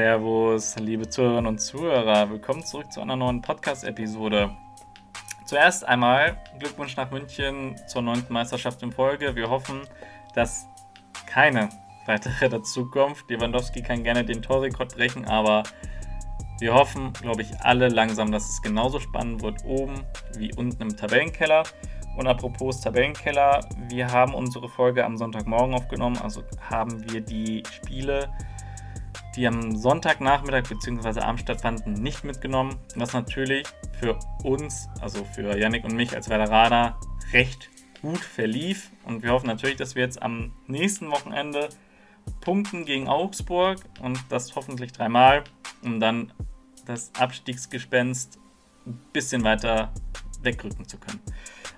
Servus, liebe Zuhörerinnen und Zuhörer. Willkommen zurück zu einer neuen Podcast-Episode. Zuerst einmal Glückwunsch nach München zur neunten Meisterschaft in Folge. Wir hoffen, dass keine weitere dazukommt. Lewandowski kann gerne den Torrekord brechen, aber wir hoffen, glaube ich, alle langsam, dass es genauso spannend wird oben wie unten im Tabellenkeller. Und apropos Tabellenkeller, wir haben unsere Folge am Sonntagmorgen aufgenommen, also haben wir die Spiele, die am Sonntagnachmittag bzw. Abend stattfanden, nicht mitgenommen. Was natürlich für uns, also für Yannick und mich als Veteraner, recht gut verlief. Und wir hoffen natürlich, dass wir jetzt am nächsten Wochenende punkten gegen Augsburg und das hoffentlich dreimal, um dann das Abstiegsgespenst ein bisschen weiter wegrücken zu können.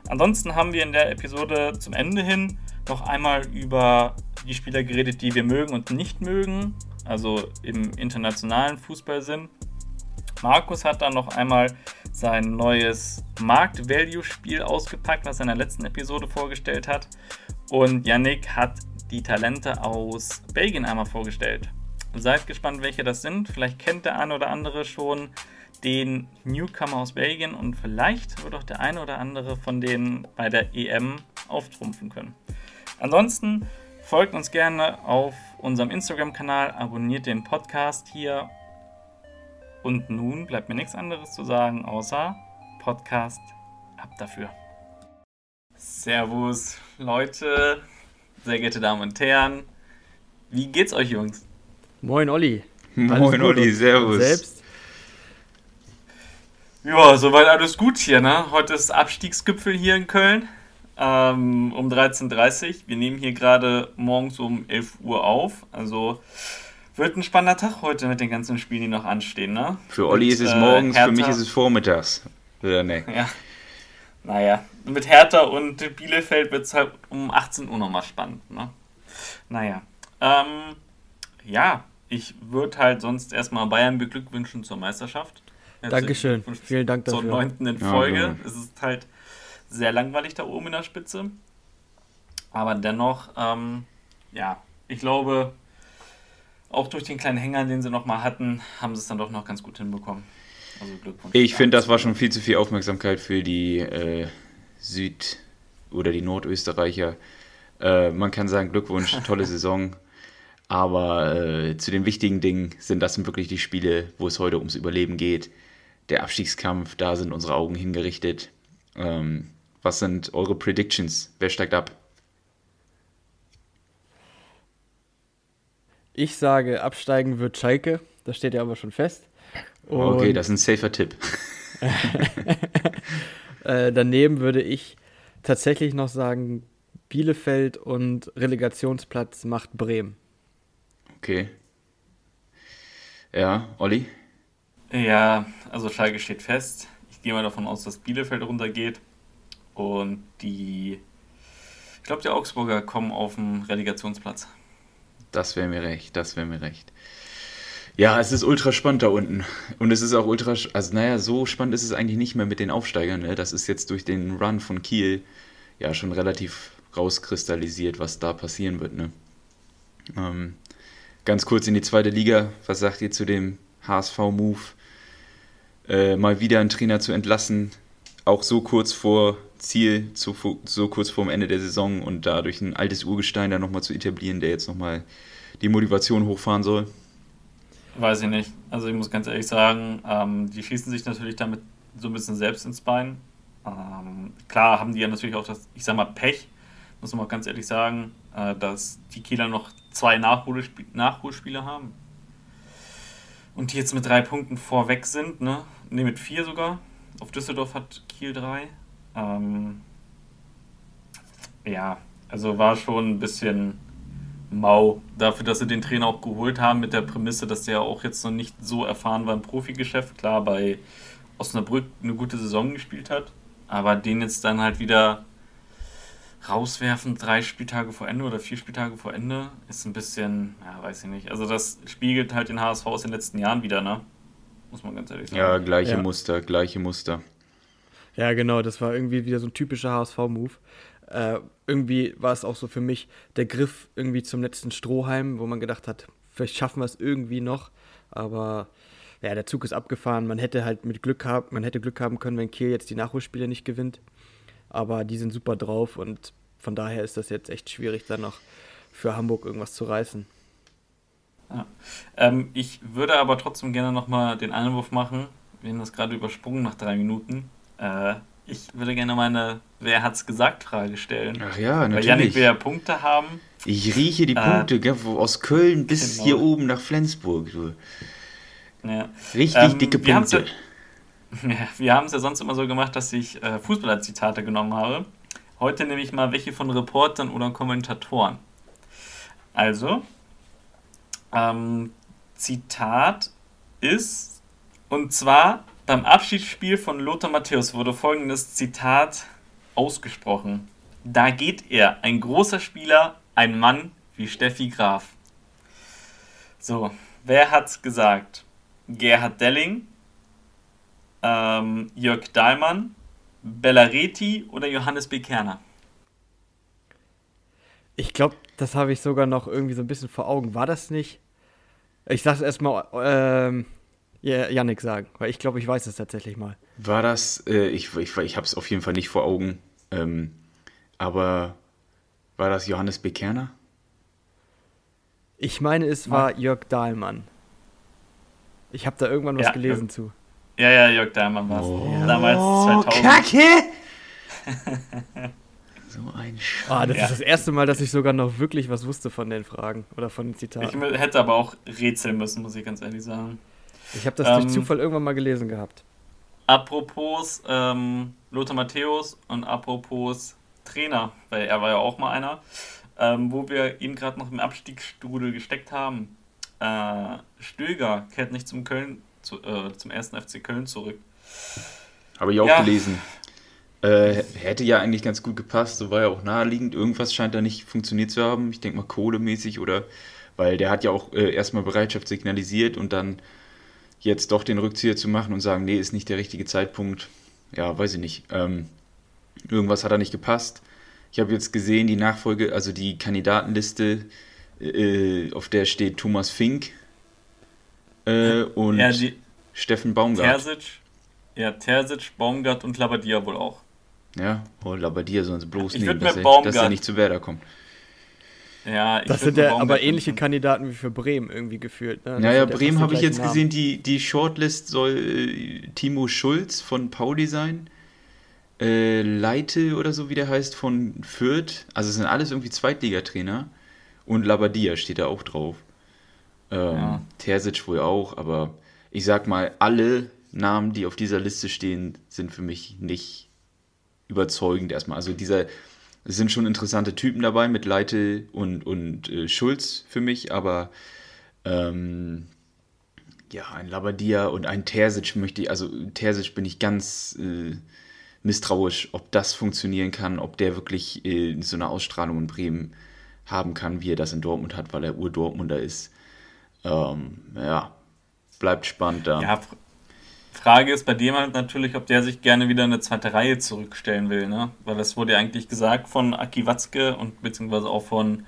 Ansonsten haben wir in der Episode zum Ende hin noch einmal über die Spieler geredet, die wir mögen und nicht mögen, also im internationalen Fußballsinn. Markus hat dann noch einmal sein neues Markt-Value-Spiel ausgepackt, was er in der letzten Episode vorgestellt hat. Und Yannick hat die Talente aus Belgien einmal vorgestellt. Seid gespannt, welche das sind. Vielleicht kennt der eine oder andere schon den Newcomer aus Belgien und vielleicht wird auch der eine oder andere von denen bei der EM auftrumpfen können. Ansonsten folgt uns gerne auf unserem Instagram-Kanal, abonniert den Podcast hier und nun bleibt mir nichts anderes zu sagen, außer Podcast ab dafür. Servus, Leute, sehr geehrte Damen und Herren. Wie geht's euch, Jungs? Moin, Olli. Moin, Olli, servus. Selbst? Ja, soweit alles gut hier, ne? Heute ist Abstiegsgipfel hier in Köln ähm, um 13.30 Uhr. Wir nehmen hier gerade morgens um 11 Uhr auf. Also wird ein spannender Tag heute mit den ganzen Spielen, die noch anstehen, ne? Für Olli ist es äh, morgens, Hertha. für mich ist es vormittags. Oder ne? Ja. Naja, mit Hertha und Bielefeld wird es halt um 18 Uhr nochmal spannend, ne? Naja. Ähm, ja, ich würde halt sonst erstmal Bayern beglückwünschen zur Meisterschaft. Dankeschön. Vielen Dank dafür. Zur neunten in Folge. Ja, ja. Es ist halt sehr langweilig da oben in der Spitze. Aber dennoch, ähm, ja, ich glaube, auch durch den kleinen Hänger, den sie noch mal hatten, haben sie es dann doch noch ganz gut hinbekommen. Also Glückwunsch. Ich finde, das war schon viel zu viel Aufmerksamkeit für die äh, Süd- oder die Nordösterreicher. Äh, man kann sagen, Glückwunsch, tolle Saison. Aber äh, zu den wichtigen Dingen sind das wirklich die Spiele, wo es heute ums Überleben geht. Der Abstiegskampf, da sind unsere Augen hingerichtet. Ähm, was sind eure Predictions? Wer steigt ab? Ich sage, absteigen wird Schalke. Das steht ja aber schon fest. Und okay, das ist ein safer Tipp. äh, daneben würde ich tatsächlich noch sagen, Bielefeld und Relegationsplatz macht Bremen. Okay. Ja, Olli? Ja, also Schalke steht fest. Ich gehe mal davon aus, dass Bielefeld runtergeht. Und die, ich glaube, die Augsburger kommen auf den Relegationsplatz. Das wäre mir recht, das wäre mir recht. Ja, es ist ultra spannend da unten. Und es ist auch ultra, also naja, so spannend ist es eigentlich nicht mehr mit den Aufsteigern. Ne? Das ist jetzt durch den Run von Kiel ja schon relativ rauskristallisiert, was da passieren wird. Ne? Ähm, ganz kurz in die zweite Liga. Was sagt ihr zu dem HSV-Move? Äh, mal wieder einen Trainer zu entlassen, auch so kurz vor Ziel, so, so kurz vor dem Ende der Saison und dadurch ein altes Urgestein da nochmal zu etablieren, der jetzt nochmal die Motivation hochfahren soll? Weiß ich nicht. Also ich muss ganz ehrlich sagen, ähm, die schießen sich natürlich damit so ein bisschen selbst ins Bein. Ähm, klar haben die ja natürlich auch das, ich sag mal, Pech, muss man auch ganz ehrlich sagen, äh, dass die Kieler noch zwei Nachholsp Nachholspiele haben. Und die jetzt mit drei Punkten vorweg sind, ne? Ne, mit vier sogar. Auf Düsseldorf hat Kiel drei. Ähm, ja, also war schon ein bisschen mau dafür, dass sie den Trainer auch geholt haben mit der Prämisse, dass der auch jetzt noch nicht so erfahren war im Profigeschäft. Klar, bei Osnabrück eine gute Saison gespielt hat, aber den jetzt dann halt wieder rauswerfen, drei Spieltage vor Ende oder vier Spieltage vor Ende, ist ein bisschen, ja, weiß ich nicht. Also das spiegelt halt den HSV aus den letzten Jahren wieder, ne? Muss man ganz ehrlich sagen. Ja, gleiche ja. Muster, gleiche Muster. Ja, genau, das war irgendwie wieder so ein typischer HSV-Move. Äh, irgendwie war es auch so für mich der Griff irgendwie zum letzten Strohhalm, wo man gedacht hat, vielleicht schaffen wir es irgendwie noch, aber ja, der Zug ist abgefahren. Man hätte halt mit Glück haben, man hätte Glück haben können, wenn Kiel jetzt die Nachholspiele nicht gewinnt. Aber die sind super drauf und von daher ist das jetzt echt schwierig, dann noch für Hamburg irgendwas zu reißen. Ja. Ähm, ich würde aber trotzdem gerne nochmal den Einwurf machen. Wir haben das gerade übersprungen nach drei Minuten. Äh, ich würde gerne meine Wer hat's gesagt Frage stellen. Ach ja, natürlich. Weil Janik will ja Punkte haben. Ich rieche die Äh, Punkte, gell, aus Köln bis genau. hier oben nach Flensburg. Du. Ja. Richtig Ähm, dicke Punkte. Ja, wir haben es ja sonst immer so gemacht, dass ich äh, Fußballer-Zitate genommen habe. Heute nehme ich mal welche von Reportern oder Kommentatoren. Also, ähm, Zitat ist, und zwar beim Abschiedsspiel von Lothar Matthäus wurde folgendes Zitat ausgesprochen. Da geht er, ein großer Spieler, ein Mann wie Steffi Graf. So, wer hat's gesagt? Gerhard Delling, ähm, Jörg Dahlmann, Bellareti oder Johannes B. Kerner? Ich glaube, das habe ich sogar noch irgendwie so ein bisschen vor Augen. War das nicht? Ich sag's erstmal, ähm, Yannick sagen, weil ich glaube, ich weiß es tatsächlich mal. War das, äh, ich, ich, ich habe es auf jeden Fall nicht vor Augen, ähm, aber war das Johannes Bekerner? Ich meine, es war Jörg Dahlmann. Ich habe da irgendwann was Ja, gelesen zu. Ja, ja, Jörg Dahlmann war es. Oh, Damals 2000. Kacke! so ein Sch Ah, das Ja. ist das erste Mal, dass ich sogar noch wirklich was wusste von den Fragen oder von den Ich Zitaten. mü- hätte aber auch rätseln müssen, muss ich ganz ehrlich sagen. Ich habe das Ähm, durch Zufall irgendwann mal gelesen gehabt. Apropos ähm, Lothar Matthäus und apropos Trainer, weil er war ja auch mal einer, ähm, wo wir ihn gerade noch im Abstiegsstrudel gesteckt haben. Äh, Stöger kehrt nicht zum Köln, zu, äh, zum ersten FC Köln zurück. Habe ich auch Ja. gelesen. Äh, hätte ja eigentlich ganz gut gepasst, so war ja auch naheliegend. Irgendwas scheint da nicht funktioniert zu haben. Ich denke mal kohlemäßig oder, weil der hat ja auch äh, erstmal Bereitschaft signalisiert und dann jetzt doch den Rückzieher zu machen und sagen, nee, ist nicht der richtige Zeitpunkt. Ja, weiß ich nicht. Ähm, irgendwas hat da nicht gepasst. Ich habe jetzt gesehen, die Nachfolge, also die Kandidatenliste, äh, auf der steht Thomas Fink äh, und Ja, die Steffen Baumgart. Terzic, ja, Terzic, Baumgart und Labadia wohl auch. Ja, oh, Labadia sie bloß Ich nehmen, dass, er, dass er nicht zu Werder kommt. Ja, ich Das sind ja aber ähnliche. Kandidaten wie für Bremen irgendwie gefühlt. Ne? Naja, ja Bremen habe ich jetzt gleichen gesehen, die, die Shortlist soll äh, Timo Schulz von Pauli sein. Äh, Leite oder so, wie der heißt, von Fürth. Also es sind alles irgendwie Zweitligatrainer. Und Labadia steht da auch drauf. Ähm, Ja. Terzic wohl auch, aber ich sag mal, alle Namen, die auf dieser Liste stehen, sind für mich nicht überzeugend erstmal. Also dieser, es sind schon interessante Typen dabei mit Leite und, und äh, Schulz für mich, aber ähm, ja, ein Labadia und ein Terzic möchte ich, also Terzic bin ich ganz äh, misstrauisch, ob das funktionieren kann, ob der wirklich äh, so eine Ausstrahlung in Bremen haben kann, wie er das in Dortmund hat, weil er Ur-Dortmunder ist. Ähm, ja, bleibt spannend da. Ja, Frage ist bei dem halt natürlich, ob der sich gerne wieder in eine zweite Reihe zurückstellen will, ne? Weil das wurde ja eigentlich gesagt von Aki Watzke und beziehungsweise auch von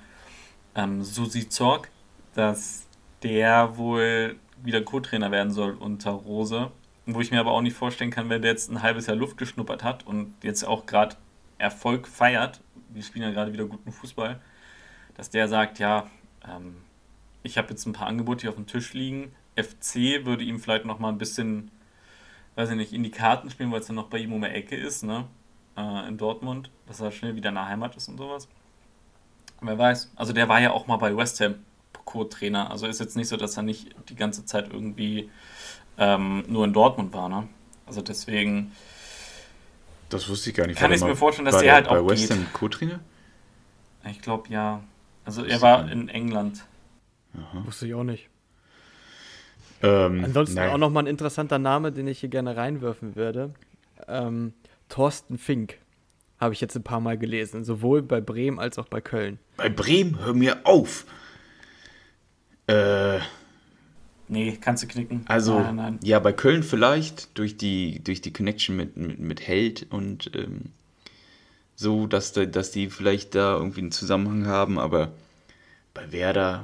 ähm, Susi Zorg, dass der wohl wieder Co-Trainer werden soll unter Rose. Wo ich mir aber auch nicht vorstellen kann, wenn der jetzt ein halbes Jahr Luft geschnuppert hat und jetzt auch gerade Erfolg feiert, wir spielen ja gerade wieder guten Fußball, dass der sagt, ja, ähm, ich habe jetzt ein paar Angebote hier auf dem Tisch liegen. FC würde ihm vielleicht noch mal ein bisschen, weiß ich nicht, in die Karten spielen, weil es dann noch bei ihm um die Ecke ist, ne? Äh, in Dortmund, dass er schnell wieder in der Heimat ist und sowas. Wer weiß. Also der war ja auch mal bei West Ham Co-Trainer. Also ist jetzt nicht so, dass er nicht die ganze Zeit irgendwie ähm, nur in Dortmund war, ne? Also deswegen Das wusste ich gar nicht. Kann ich mir vorstellen, dass war der halt bei auch West geht. Ham Co-Trainer? Ich glaube ja. Also er war in England. Wusste ich auch nicht. Ähm, Ansonsten nein. auch nochmal ein interessanter Name, den ich hier gerne reinwerfen würde. Ähm, Thorsten Fink. Habe ich jetzt ein paar Mal gelesen. Sowohl bei Bremen als auch bei Köln. Bei Bremen, hör mir auf! Äh, Nee, kannst du knicken. also, Nein, nein. ja, bei Köln vielleicht durch die, durch die Connection mit, mit, mit Held und ähm, so, dass, da, dass die vielleicht da irgendwie einen Zusammenhang haben, aber bei Werder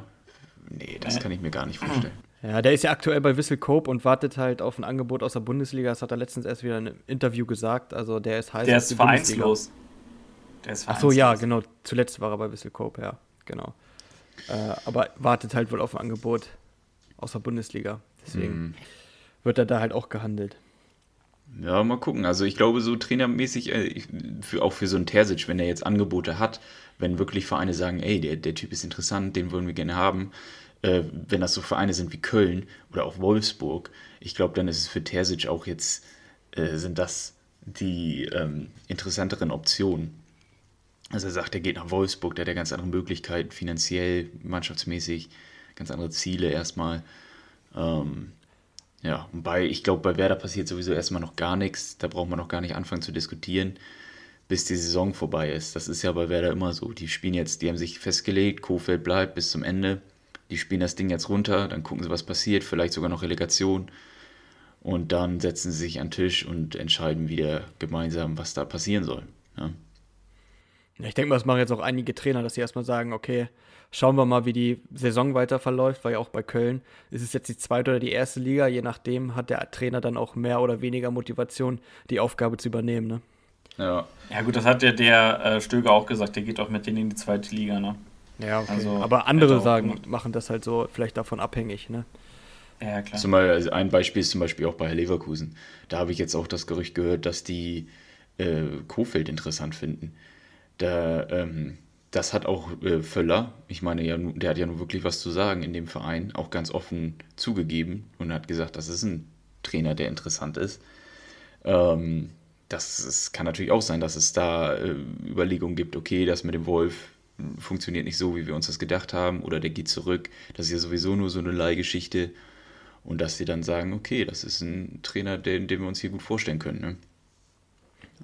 Nee, das kann ich mir gar nicht vorstellen. Ja, der ist ja aktuell bei Wissel Kope und wartet halt auf ein Angebot aus der Bundesliga. Das hat er letztens erst wieder in einem Interview gesagt. Also der ist heiß. Der ist vereinslos. Der ist vereinslos. Ach so, ja, genau. Zuletzt war er bei Wissel Kope, ja, genau. Äh, aber wartet halt wohl auf ein Angebot aus der Bundesliga. Deswegen mhm. wird er da halt auch gehandelt. Ja, mal gucken. Also ich glaube, so trainermäßig, äh, für, auch für so einen Terzic, wenn er jetzt Angebote hat, wenn wirklich Vereine sagen, ey, der, der Typ ist interessant, den wollen wir gerne haben, äh, wenn das so Vereine sind wie Köln oder auch Wolfsburg, ich glaube, dann ist es für Terzic auch jetzt, äh, sind das die ähm, interessanteren Optionen. Also er sagt, er geht nach Wolfsburg, der hat ja ganz andere Möglichkeiten, finanziell, mannschaftsmäßig, ganz andere Ziele erstmal. Ähm, ja, wobei ich glaube, bei Werder passiert sowieso erstmal noch gar nichts. Da braucht man noch gar nicht anfangen zu diskutieren, bis die Saison vorbei ist. Das ist ja bei Werder immer so. Die spielen jetzt, die haben sich festgelegt, Kofeld bleibt bis zum Ende. Die spielen das Ding jetzt runter, dann gucken sie, was passiert, vielleicht sogar noch Relegation. Und dann setzen sie sich an den Tisch und entscheiden wieder gemeinsam, was da passieren soll. Ja. Ich denke mal, das machen jetzt auch einige Trainer, dass sie erstmal sagen, okay, schauen wir mal, wie die Saison weiter verläuft, weil ja auch bei Köln ist es jetzt die zweite oder die erste Liga, je nachdem hat der Trainer dann auch mehr oder weniger Motivation, die Aufgabe zu übernehmen. Ne? Ja. ja, gut, das hat ja der äh, Stöger auch gesagt, der geht auch mit denen in die zweite Liga. Ne? Ja, okay. Also, aber andere sagen, gemacht. machen das halt so vielleicht davon abhängig. Ne? Ja, klar. Zum Beispiel, also ein Beispiel ist zum Beispiel auch bei Leverkusen. Da habe ich jetzt auch das Gerücht gehört, dass die äh, Kofeld interessant finden. Da, ähm, das hat auch äh, Völler, ich meine, ja, der hat ja nun wirklich was zu sagen in dem Verein, auch ganz offen zugegeben und hat gesagt, das ist ein Trainer, der interessant ist. Ähm, das, das kann natürlich auch sein, dass es da äh, Überlegungen gibt, okay, das mit dem Wolf funktioniert nicht so, wie wir uns das gedacht haben, oder der geht zurück. Das ist ja sowieso nur so eine Leihgeschichte. Und dass sie dann sagen, okay, das ist ein Trainer, den, den wir uns hier gut vorstellen können. Ne?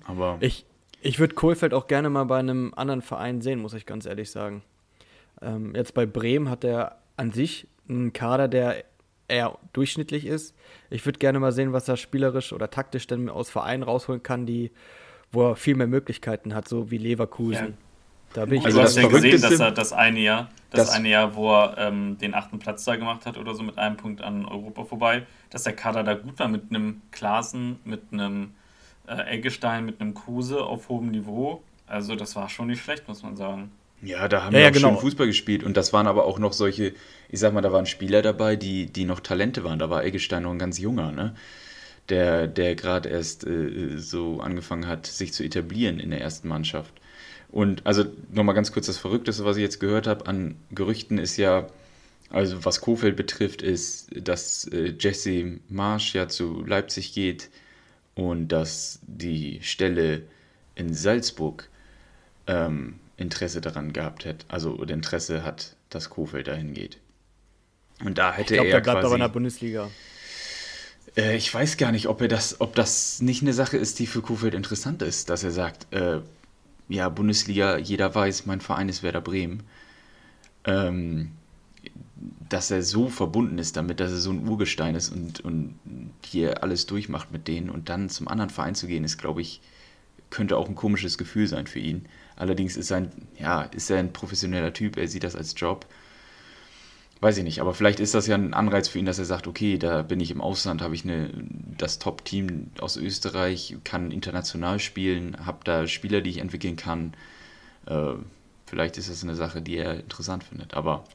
Aber. Ich, ich würde Kohlfeld auch gerne mal bei einem anderen Verein sehen, muss ich ganz ehrlich sagen. Ähm, jetzt bei Bremen hat er an sich einen Kader, der eher durchschnittlich ist. Ich würde gerne mal sehen, was er spielerisch oder taktisch denn aus Vereinen rausholen kann, die, wo er viel mehr Möglichkeiten hat, so wie Leverkusen. Ja. Da bin ich also du hast ja gesehen, dass er das eine Jahr, das, das eine Jahr, wo er ähm, den achten Platz da gemacht hat oder so mit einem Punkt an Europa vorbei, dass der Kader da gut war mit einem Klasen, mit einem äh, Eggestein mit einem Kruse auf hohem Niveau. Also das war schon nicht schlecht, muss man sagen. Ja, da haben ja, wir ja, auch genau. schön Fußball gespielt und das waren aber auch noch solche, ich sag mal, da waren Spieler dabei, die, die noch Talente waren. Da war Eggestein noch ein ganz junger, ne? Der, der gerade erst äh, so angefangen hat, sich zu etablieren in der ersten Mannschaft. Und also nochmal ganz kurz das Verrückteste, was ich jetzt gehört habe an Gerüchten, ist ja, also was Kofeld betrifft, ist, dass äh, Jesse Marsch ja zu Leipzig geht und dass die Stelle in Salzburg ähm, Interesse daran gehabt hätte, also oder Interesse hat, dass Kofeld dahin geht. Und da hätte ich glaub, er. Ich glaube, der bleibt aber in der Bundesliga. Äh, ich weiß gar nicht, ob er das, ob das nicht eine Sache ist, die für Kofeld interessant ist, dass er sagt, äh, ja, Bundesliga, jeder weiß, mein Verein ist Werder Bremen. Ähm, dass er so verbunden ist damit, dass er so ein Urgestein ist und, und hier alles durchmacht mit denen und dann zum anderen Verein zu gehen, ist, glaube ich, könnte auch ein komisches Gefühl sein für ihn. Allerdings ist, ein, ja, ist er ein professioneller Typ, er sieht das als Job. Weiß ich nicht, aber vielleicht ist das ja ein Anreiz für ihn, dass er sagt, okay, da bin ich im Ausland, habe ich eine, das Top-Team aus Österreich, kann international spielen, habe da Spieler, die ich entwickeln kann. Äh, vielleicht ist das eine Sache, die er interessant findet. Aber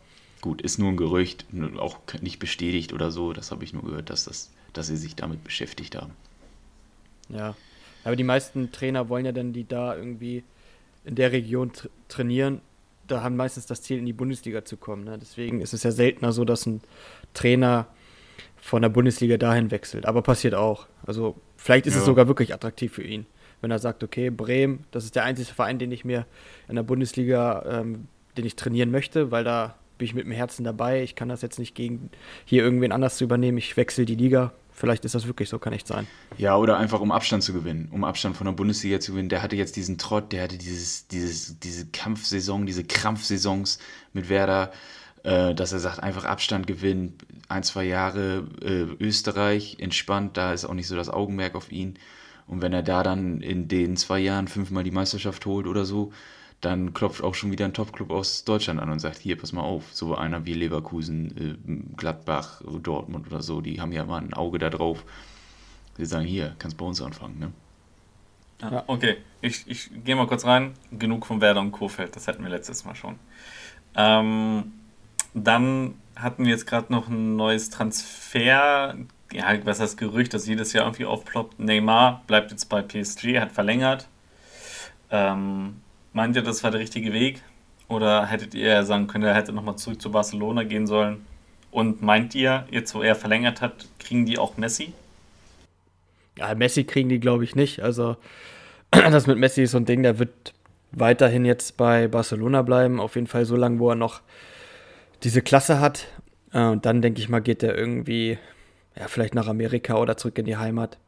Gut, ist nur ein Gerücht, auch nicht bestätigt oder so. Das habe ich nur gehört, dass, das, dass sie sich damit beschäftigt haben. Ja, aber die meisten Trainer wollen ja dann, die da irgendwie in der Region tra trainieren, da haben meistens das Ziel, in die Bundesliga zu kommen. Ne? Deswegen ist es ja seltener so, dass ein Trainer von der Bundesliga dahin wechselt. Aber passiert auch. Also vielleicht ist ja. es sogar wirklich attraktiv für ihn, wenn er sagt, okay, Bremen, das ist der einzige Verein, den ich mir in der Bundesliga, ähm, den ich trainieren möchte, weil da bin ich mit dem Herzen dabei. Ich kann das jetzt nicht gegen hier irgendwen anders zu übernehmen. Ich wechsle die Liga. Vielleicht ist das wirklich so, kann echt sein. Ja, oder einfach um Abstand zu gewinnen, um Abstand von der Bundesliga zu gewinnen. Der hatte jetzt diesen Trott, der hatte dieses, dieses, diese Kampfsaison, diese Krampfsaisons mit Werder, äh, dass er sagt, einfach Abstand gewinnen, ein, zwei Jahre äh, Österreich, entspannt, da ist auch nicht so das Augenmerk auf ihn. Und wenn er da dann in den zwei Jahren fünfmal die Meisterschaft holt oder so, dann klopft auch schon wieder ein Top-Club aus Deutschland an und sagt, hier, pass mal auf, so einer wie Leverkusen, äh, Gladbach, Dortmund oder so, die haben ja mal ein Auge da drauf. Sie sagen, hier, kannst bei uns anfangen, ne? Ja, okay, ich, ich gehe mal kurz rein. Genug von Werder und Kofeld, das hatten wir letztes Mal schon. Ähm, dann hatten wir jetzt gerade noch ein neues Transfer, ja, was heißt Gerücht, das jedes Jahr irgendwie aufploppt. Neymar bleibt jetzt bei PSG, hat verlängert. Ähm, meint ihr, das war der richtige Weg? Oder hättet ihr sagen können, er hätte nochmal zurück zu Barcelona gehen sollen? Und meint ihr, jetzt wo er verlängert hat, kriegen die auch Messi? Ja, Messi kriegen die, glaube ich, nicht. Also, das mit Messi ist so ein Ding, der wird weiterhin jetzt bei Barcelona bleiben. Auf jeden Fall so lange, wo er noch diese Klasse hat. Äh, und dann, denke ich mal, geht er irgendwie, ja, vielleicht nach Amerika oder zurück in die Heimat.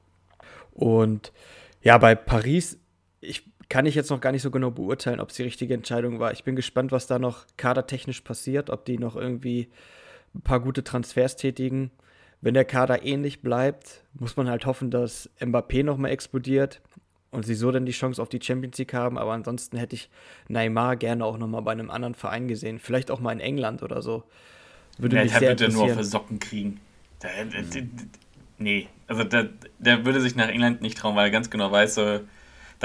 Und ja, bei Paris, ich kann ich jetzt noch gar nicht so genau beurteilen, ob es die richtige Entscheidung war. Ich bin gespannt, was da noch kadertechnisch passiert, ob die noch irgendwie ein paar gute Transfers tätigen. Wenn der Kader ähnlich bleibt, muss man halt hoffen, dass Mbappé nochmal explodiert und sie so dann die Chance auf die Champions League haben. Aber ansonsten hätte ich Neymar gerne auch nochmal bei einem anderen Verein gesehen. Vielleicht auch mal in England oder so. Würde ja, mich der würde nur für Socken kriegen. Der, der, der, nee, also der, der würde sich nach England nicht trauen, weil er ganz genau weiß, so,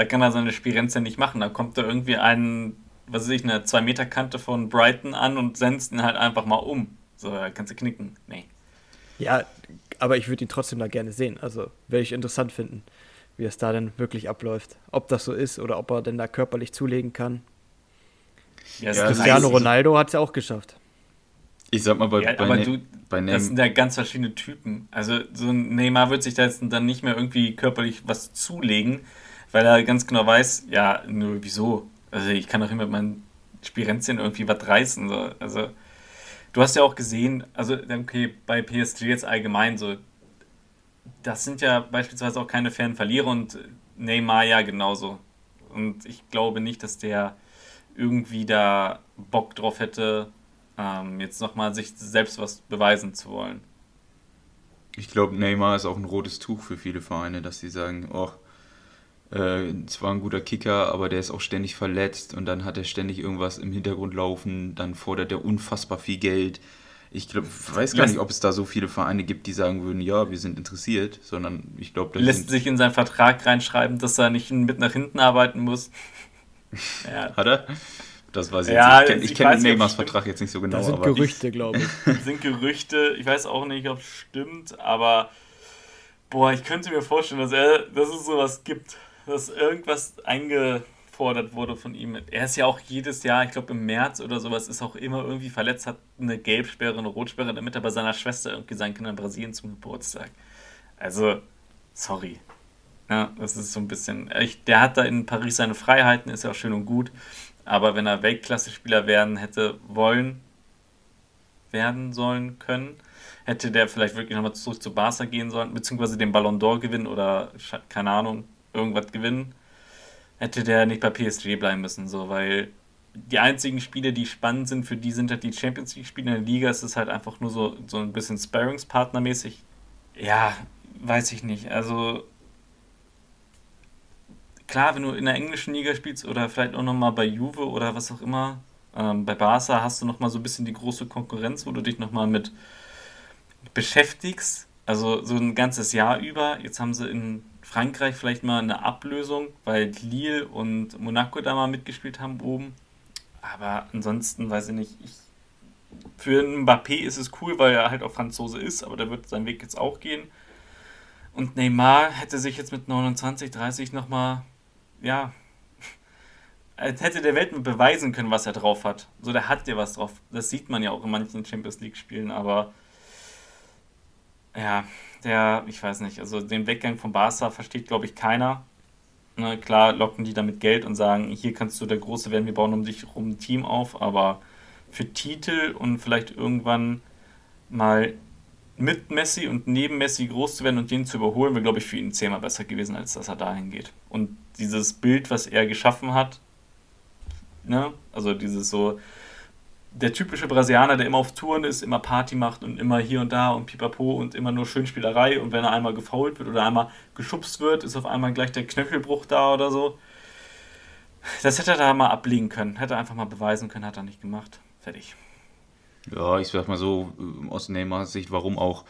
da kann er seine Spirenze nicht machen. Da kommt da irgendwie ein, was weiß ich, eine 2-Meter-Kante von Brighton an und senzt ihn halt einfach mal um. So, da kannst du knicken. Nee. Ja, aber ich würde ihn trotzdem da gerne sehen. Also, werde ich interessant finden, wie es da denn wirklich abläuft. Ob das so ist oder ob er denn da körperlich zulegen kann. Ja, Cristiano Ronaldo hat es ja auch geschafft. Ich sag mal, bei, ja, bei, aber ne du, bei das sind ja ganz verschiedene Typen. Also so ein Neymar wird sich da jetzt dann nicht mehr irgendwie körperlich was zulegen, weil er ganz genau weiß, ja, nur wieso? Also ich kann doch immer mit meinen Spirenzien irgendwie was reißen. So. Also du hast ja auch gesehen, also okay, bei PSG jetzt allgemein so, das sind ja beispielsweise auch keine fairen Verlierer und Neymar ja genauso. Und ich glaube nicht, dass der irgendwie da Bock drauf hätte, ähm, jetzt nochmal sich selbst was beweisen zu wollen. Ich glaube, Neymar ist auch ein rotes Tuch für viele Vereine, dass sie sagen, oh, äh, zwar ein guter Kicker, aber der ist auch ständig verletzt und dann hat er ständig irgendwas im Hintergrund laufen, dann fordert er unfassbar viel Geld. Ich glaub, weiß gar lässt, nicht, ob es da so viele Vereine gibt, die sagen würden, ja, wir sind interessiert, sondern ich glaube, lässt sich in seinen Vertrag reinschreiben, dass er nicht mit nach hinten arbeiten muss. ja. Hat er? Das weiß ich ja, jetzt nicht. Ich kenne kenn Neymars Vertrag jetzt nicht so genau. Das sind Gerüchte, glaube ich. Das sind Gerüchte. Ich weiß auch nicht, ob es stimmt, aber boah, ich könnte mir vorstellen, dass, er, dass es sowas gibt, dass irgendwas eingefordert wurde von ihm. Er ist ja auch jedes Jahr, ich glaube im März oder sowas, ist auch immer irgendwie verletzt, hat eine Gelbsperre, eine Rotsperre, damit er bei seiner Schwester irgendwie sein Kind in Brasilien zum Geburtstag. Also, sorry. Ja, das ist so ein bisschen. Ich, der hat da in Paris seine Freiheiten, ist ja auch schön und gut. Aber wenn er Weltklasse-Spieler werden hätte wollen, werden sollen können, hätte der vielleicht wirklich nochmal zurück zu Barca gehen sollen, beziehungsweise den Ballon d'Or gewinnen oder keine Ahnung, irgendwas gewinnen, hätte der nicht bei PSG bleiben müssen, so, weil die einzigen Spiele, die spannend sind, für die sind halt die Champions League-Spiele in der Liga. Es ist halt einfach nur so, so ein bisschen Sparringspartner-mäßig. Ja, weiß ich nicht. Also klar, wenn du in der englischen Liga spielst oder vielleicht auch nochmal bei Juve oder was auch immer, ähm, bei Barca hast du nochmal so ein bisschen die große Konkurrenz, wo du dich nochmal mit beschäftigst. Also so ein ganzes Jahr über. Jetzt haben sie in Frankreich vielleicht mal eine Ablösung, weil Lille und Monaco da mal mitgespielt haben oben. Aber ansonsten weiß ich nicht. Ich, für Mbappé ist es cool, weil er halt auch Franzose ist, aber der wird seinen Weg jetzt auch gehen. Und Neymar hätte sich jetzt mit 29, 30 nochmal ja, hätte der Welt beweisen können, was er drauf hat. So, der hat ja was drauf. Das sieht man ja auch in manchen Champions League-Spielen, aber ja, der, ich weiß nicht, also den Weggang von Barca versteht, glaube ich, keiner. Ne, klar locken die damit Geld und sagen, hier kannst du der Große werden, wir bauen um dich rum ein Team auf, aber für Titel und vielleicht irgendwann mal mit Messi und neben Messi groß zu werden und den zu überholen, wäre, glaube ich, für ihn zehnmal besser gewesen, als dass er dahin geht. Und dieses Bild, was er geschaffen hat, ne, also dieses so, der typische Brasilianer, der immer auf Touren ist, immer Party macht und immer hier und da und pipapo und immer nur Schönspielerei und wenn er einmal gefault wird oder einmal geschubst wird, ist auf einmal gleich der Knöchelbruch da oder so. Das hätte er da mal ablegen können. Hätte er einfach mal beweisen können, hat er nicht gemacht. Fertig. Ja, ich sag mal so, aus Neymars Sicht, warum auch?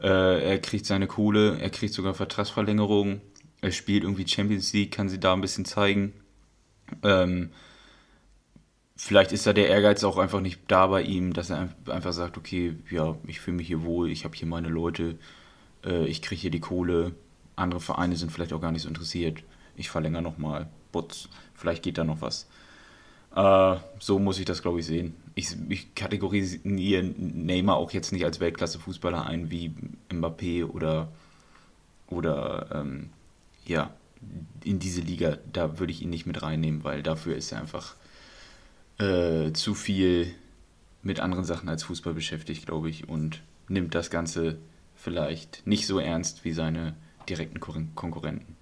Äh, er kriegt seine Kohle, er kriegt sogar Vertragsverlängerung, er spielt irgendwie Champions League, kann sie da ein bisschen zeigen. Ähm, vielleicht ist da der Ehrgeiz auch einfach nicht da bei ihm, dass er einfach sagt, okay, ja, ich fühle mich hier wohl, ich habe hier meine Leute, äh, ich kriege hier die Kohle, andere Vereine sind vielleicht auch gar nicht so interessiert, ich verlängere nochmal, Butz, vielleicht geht da noch was. Äh, so muss ich das, glaube ich, sehen. Ich, ich kategorisiere Neymar auch jetzt nicht als Weltklasse-Fußballer ein wie Mbappé oder, oder ähm, ja, in diese Liga, da würde ich ihn nicht mit reinnehmen, weil dafür ist er einfach äh, zu viel mit anderen Sachen als Fußball beschäftigt, glaube ich, und nimmt das Ganze vielleicht nicht so ernst wie seine direkten Konkurrenten.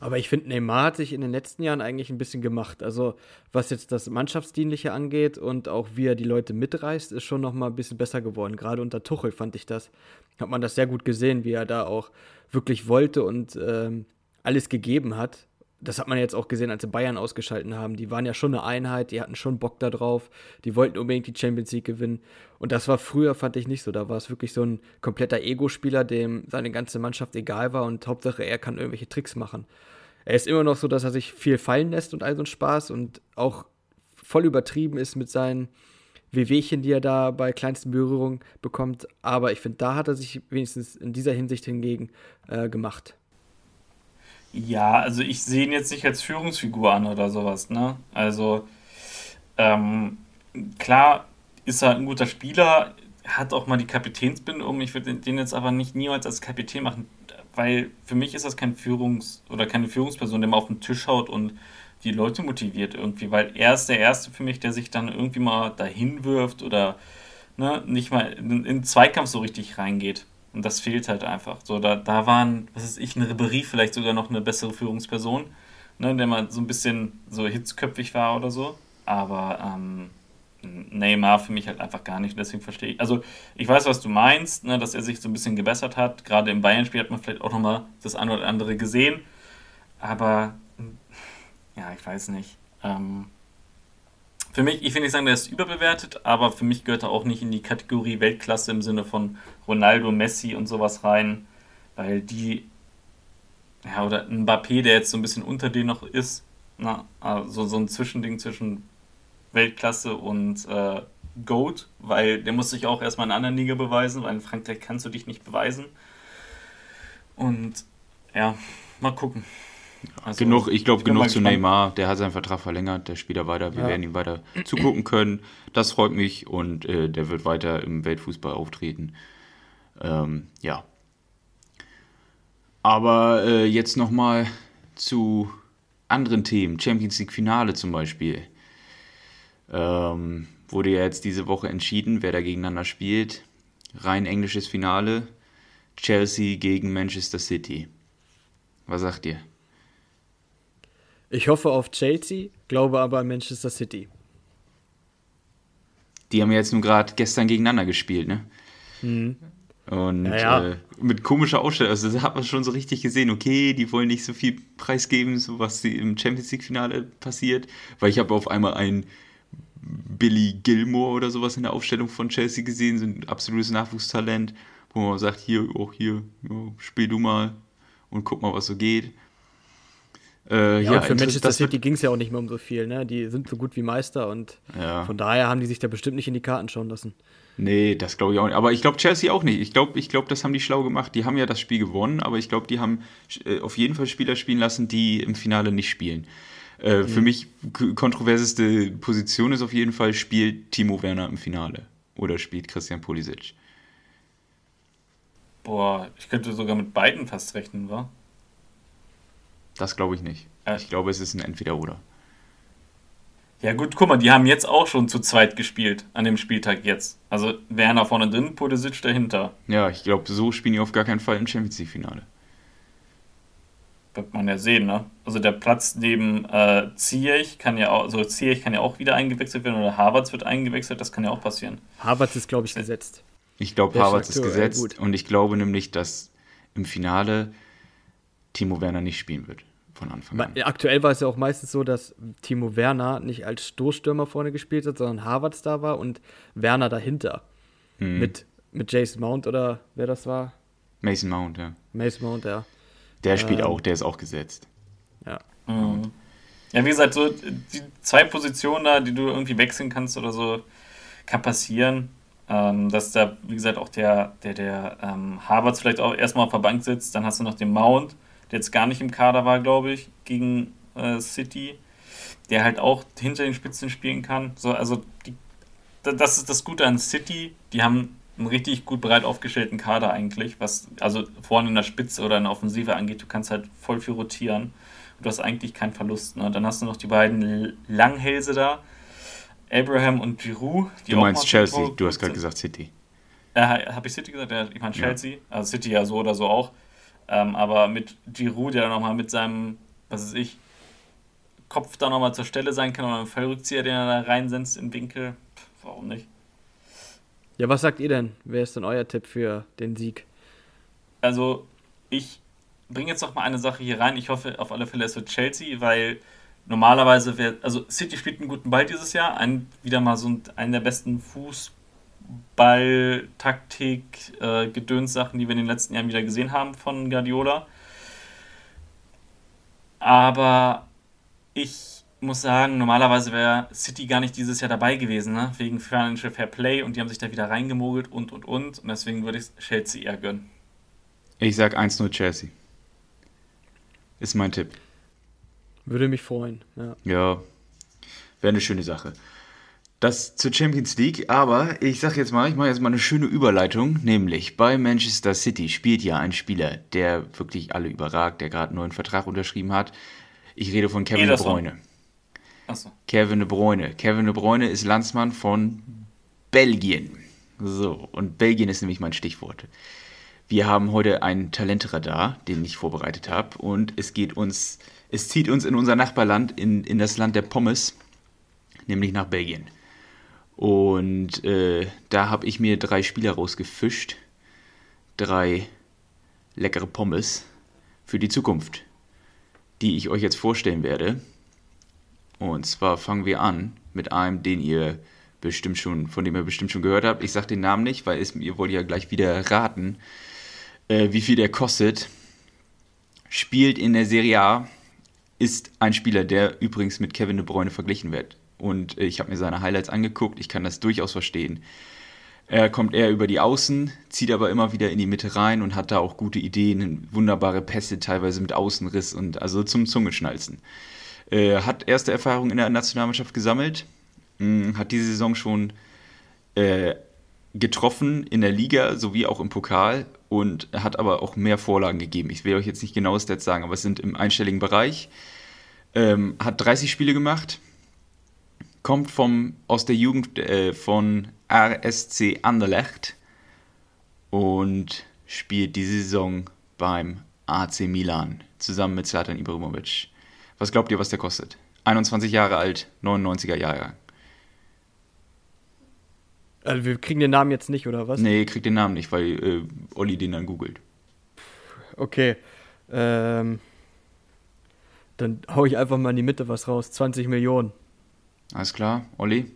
Aber ich finde, Neymar hat sich in den letzten Jahren eigentlich ein bisschen gemacht. Also, was jetzt das Mannschaftsdienliche angeht und auch wie er die Leute mitreißt, ist schon noch mal ein bisschen besser geworden. Gerade unter Tuchel fand ich das. Hat man das sehr gut gesehen, wie er da auch wirklich wollte und ähm, alles gegeben hat das hat man jetzt auch gesehen, als sie Bayern ausgeschalten haben. Die waren ja schon eine Einheit, die hatten schon Bock darauf, die wollten unbedingt die Champions League gewinnen. Und das war früher, fand ich nicht so. Da war es wirklich so ein kompletter Ego-Spieler, dem seine ganze Mannschaft egal war und Hauptsache er kann irgendwelche Tricks machen. Er ist immer noch so, dass er sich viel fallen lässt und all so ein Spaß und auch voll übertrieben ist mit seinen Wehwehchen, die er da bei kleinsten Berührungen bekommt. Aber ich finde, da hat er sich wenigstens in dieser Hinsicht hingegen äh, gemacht. Ja, also ich sehe ihn jetzt nicht als Führungsfigur an oder sowas, ne? Also, ähm, klar ist er ein guter Spieler, hat auch mal die Kapitänsbinde um. Ich würde den jetzt aber nicht niemals als Kapitän machen, weil für mich ist das kein Führungs- oder keine Führungsperson, der mal auf den Tisch haut und die Leute motiviert irgendwie, weil er ist der Erste für mich, der sich dann irgendwie mal dahin wirft oder ne, nicht mal in, in Zweikampf so richtig reingeht. Und das fehlt halt einfach. So, da, da waren, was ist ich, eine Ribéry vielleicht sogar noch eine bessere Führungsperson, ne, der mal so ein bisschen so hitzköpfig war oder so. Aber ähm, Neymar für mich halt einfach gar nicht. Deswegen verstehe ich. Also, ich weiß, was du meinst, ne, dass er sich so ein bisschen gebessert hat. Gerade im Bayern-Spiel hat man vielleicht auch nochmal das eine oder andere gesehen. Aber, ja, ich weiß nicht. Ähm, für mich, ich will nicht sagen, der ist überbewertet, aber für mich gehört er auch nicht in die Kategorie Weltklasse im Sinne von Ronaldo, Messi und sowas rein, weil die, ja, oder ein Mbappé, der jetzt so ein bisschen unter denen noch ist, na, also so ein Zwischending zwischen Weltklasse und äh, Goat, weil der muss sich auch erstmal in einer anderen Liga beweisen, weil in Frankreich kannst du dich nicht beweisen. Und ja, mal gucken. Also, genug, ich glaube, genug zu Neymar. Der hat seinen Vertrag verlängert, der spielt da weiter. Wir ja. werden ihm weiter zugucken können. Das freut mich und äh, der wird weiter im Weltfußball auftreten. Ähm, ja. Aber äh, jetzt nochmal zu anderen Themen. Champions League Finale zum Beispiel. Ähm, wurde ja jetzt diese Woche entschieden, wer da gegeneinander spielt. Rein englisches Finale. Chelsea gegen Manchester City. Was sagt ihr? Ich hoffe auf Chelsea, glaube aber an Manchester City. Die haben jetzt nur gerade gestern gegeneinander gespielt, ne? Mhm. Und ja, ja. Äh, mit komischer Ausstellung, also da hat man schon so richtig gesehen, okay, die wollen nicht so viel preisgeben, so was im Champions League-Finale passiert, weil ich habe auf einmal einen Billy Gilmore oder sowas in der Aufstellung von Chelsea gesehen, so ein absolutes Nachwuchstalent, wo man sagt, hier, auch hier, ja, spiel du mal und guck mal, was so geht. Äh, ja, ja, für Manchester City ging es ja auch nicht mehr um so viel, ne? Die sind so gut wie Meister und ja. von daher haben die sich da bestimmt nicht in die Karten schauen lassen. Nee, das glaube ich auch nicht. Aber ich glaube Chelsea auch nicht. Ich glaube, ich glaub, das haben die schlau gemacht. Die haben ja das Spiel gewonnen, aber ich glaube, die haben äh, auf jeden Fall Spieler spielen lassen, die im Finale nicht spielen. Äh, mhm. Für mich kontroverseste Position ist auf jeden Fall, spielt Timo Werner im Finale oder spielt Christian Pulisic? Boah, ich könnte sogar mit beiden fast rechnen, wa? Das glaube ich nicht. Äh. Ich glaube, es ist ein Entweder-Oder. Ja gut, guck mal, die haben jetzt auch schon zu zweit gespielt, an dem Spieltag jetzt. Also Werner vorne drin, Pulisic dahinter. Ja, ich glaube, so spielen die auf gar keinen Fall im Champions League-Finale. Wird man ja sehen, ne? Also der Platz neben äh, Ziyech kann ja auch, also Ziyech kann ja auch wieder eingewechselt werden oder Havertz wird eingewechselt, das kann ja auch passieren. Havertz ist, glaube ich, gesetzt. Ich glaube, Havertz ist gesetzt und ich glaube nämlich, dass im Finale Timo Werner nicht spielen wird von Anfang an. Aktuell war es ja auch meistens so, dass Timo Werner nicht als Stoßstürmer vorne gespielt hat, sondern Harvards da war und Werner dahinter. Mhm. Mit, mit Jason Mount oder wer das war? Mason Mount, ja. Mason Mount, ja. Der spielt Ähm. auch, der ist auch gesetzt. Ja. Mhm. Ja, wie gesagt, so die zwei Positionen da, die du irgendwie wechseln kannst oder so, kann passieren. Ähm, dass da, wie gesagt, auch der, der, der ähm, Harvards vielleicht auch erstmal auf der Bank sitzt. Dann hast du noch den Mount, der jetzt gar nicht im Kader war, glaube ich, gegen äh, City, der halt auch hinter den Spitzen spielen kann. So, also die, da- das ist das Gute an City. Die haben einen richtig gut breit aufgestellten Kader eigentlich, was also vorne in der Spitze oder in der Offensive angeht. Du kannst halt voll viel rotieren. Und du hast eigentlich keinen Verlust. Ne? Dann hast du noch die beiden Langhälse da, Abraham und Giroud. Du meinst Chelsea, du hast gerade gesagt City. Äh, Habe ich City gesagt? Ja, ich meine Chelsea. Also City ja so oder so auch. Ähm, aber mit Giroud, der nochmal mit seinem, was weiß ich, Kopf da nochmal zur Stelle sein kann oder einen Fallrückzieher, den er da reinsetzt im Winkel. Pff, warum nicht? Ja, was sagt ihr denn? Wer ist denn euer Tipp für den Sieg? Also, ich bringe jetzt noch mal eine Sache hier rein. Ich hoffe auf alle Fälle, es wird Chelsea, weil normalerweise wäre, also City spielt einen guten Ball dieses Jahr, ein, wieder mal so ein, einen der besten Fußball, Taktik, äh, Gedönssachen, die wir in den letzten Jahren wieder gesehen haben von Guardiola. Aber ich muss sagen, normalerweise wäre City gar nicht dieses Jahr dabei gewesen, ne? wegen Financial Fair Play und die haben sich da wieder reingemogelt und und und. Und deswegen würde ich Chelsea eher gönnen. Ich sag 1-0 Chelsea. Ist mein Tipp. Würde mich freuen. Ja. Ja, wäre eine schöne Sache. Das zur Champions League, aber ich sag jetzt mal, ich mache jetzt mal eine schöne Überleitung, nämlich bei Manchester City spielt ja ein Spieler, der wirklich alle überragt, der gerade einen neuen Vertrag unterschrieben hat. Ich rede von Kevin De Ederson. Bruyne. Achso. Kevin De Bruyne. Kevin De Bruyne ist Landsmann von Belgien. So, und Belgien ist nämlich mein Stichwort. Wir haben heute einen Talentradar, den ich vorbereitet habe, und es geht uns, es zieht uns in unser Nachbarland, in, in das Land der Pommes, nämlich nach Belgien. Und äh, da habe ich mir drei Spieler rausgefischt, drei leckere Pommes für die Zukunft, die ich euch jetzt vorstellen werde. Und zwar fangen wir an mit einem, den ihr bestimmt schon, von dem ihr bestimmt schon gehört habt. Ich sage den Namen nicht, weil es, ihr wollt ja gleich wieder raten, äh, wie viel der kostet. Spielt in der Serie A, ist ein Spieler, der übrigens mit Kevin De Bruyne verglichen wird. Und äh, ich habe mir seine Highlights angeguckt, ich kann das durchaus verstehen. Er kommt eher über die Außen, zieht aber immer wieder in die Mitte rein und hat da auch gute Ideen, wunderbare Pässe, teilweise mit Außenriss und also zum Zungeschnalzen. Äh, hat erste Erfahrungen in der Nationalmannschaft gesammelt, mh, hat diese Saison schon äh, getroffen in der Liga sowie auch im Pokal und hat aber auch mehr Vorlagen gegeben. Ich will euch jetzt nicht genaue Stats sagen, aber es sind im einstelligen Bereich. Ähm, hat 30 Spiele gemacht, kommt vom, aus der Jugend äh, von RSC Anderlecht und spielt diese Saison beim AC Milan zusammen mit Zlatan Ibrahimovic. Was glaubt ihr, was der kostet? 21 Jahre alt, 99er Jahre. Also wir kriegen den Namen jetzt nicht, oder was? Nee, kriegt den Namen nicht, weil äh, Olli den dann googelt. Okay. Ähm, dann hau ich einfach mal in die Mitte was raus. 20 Millionen. Alles klar, Olli?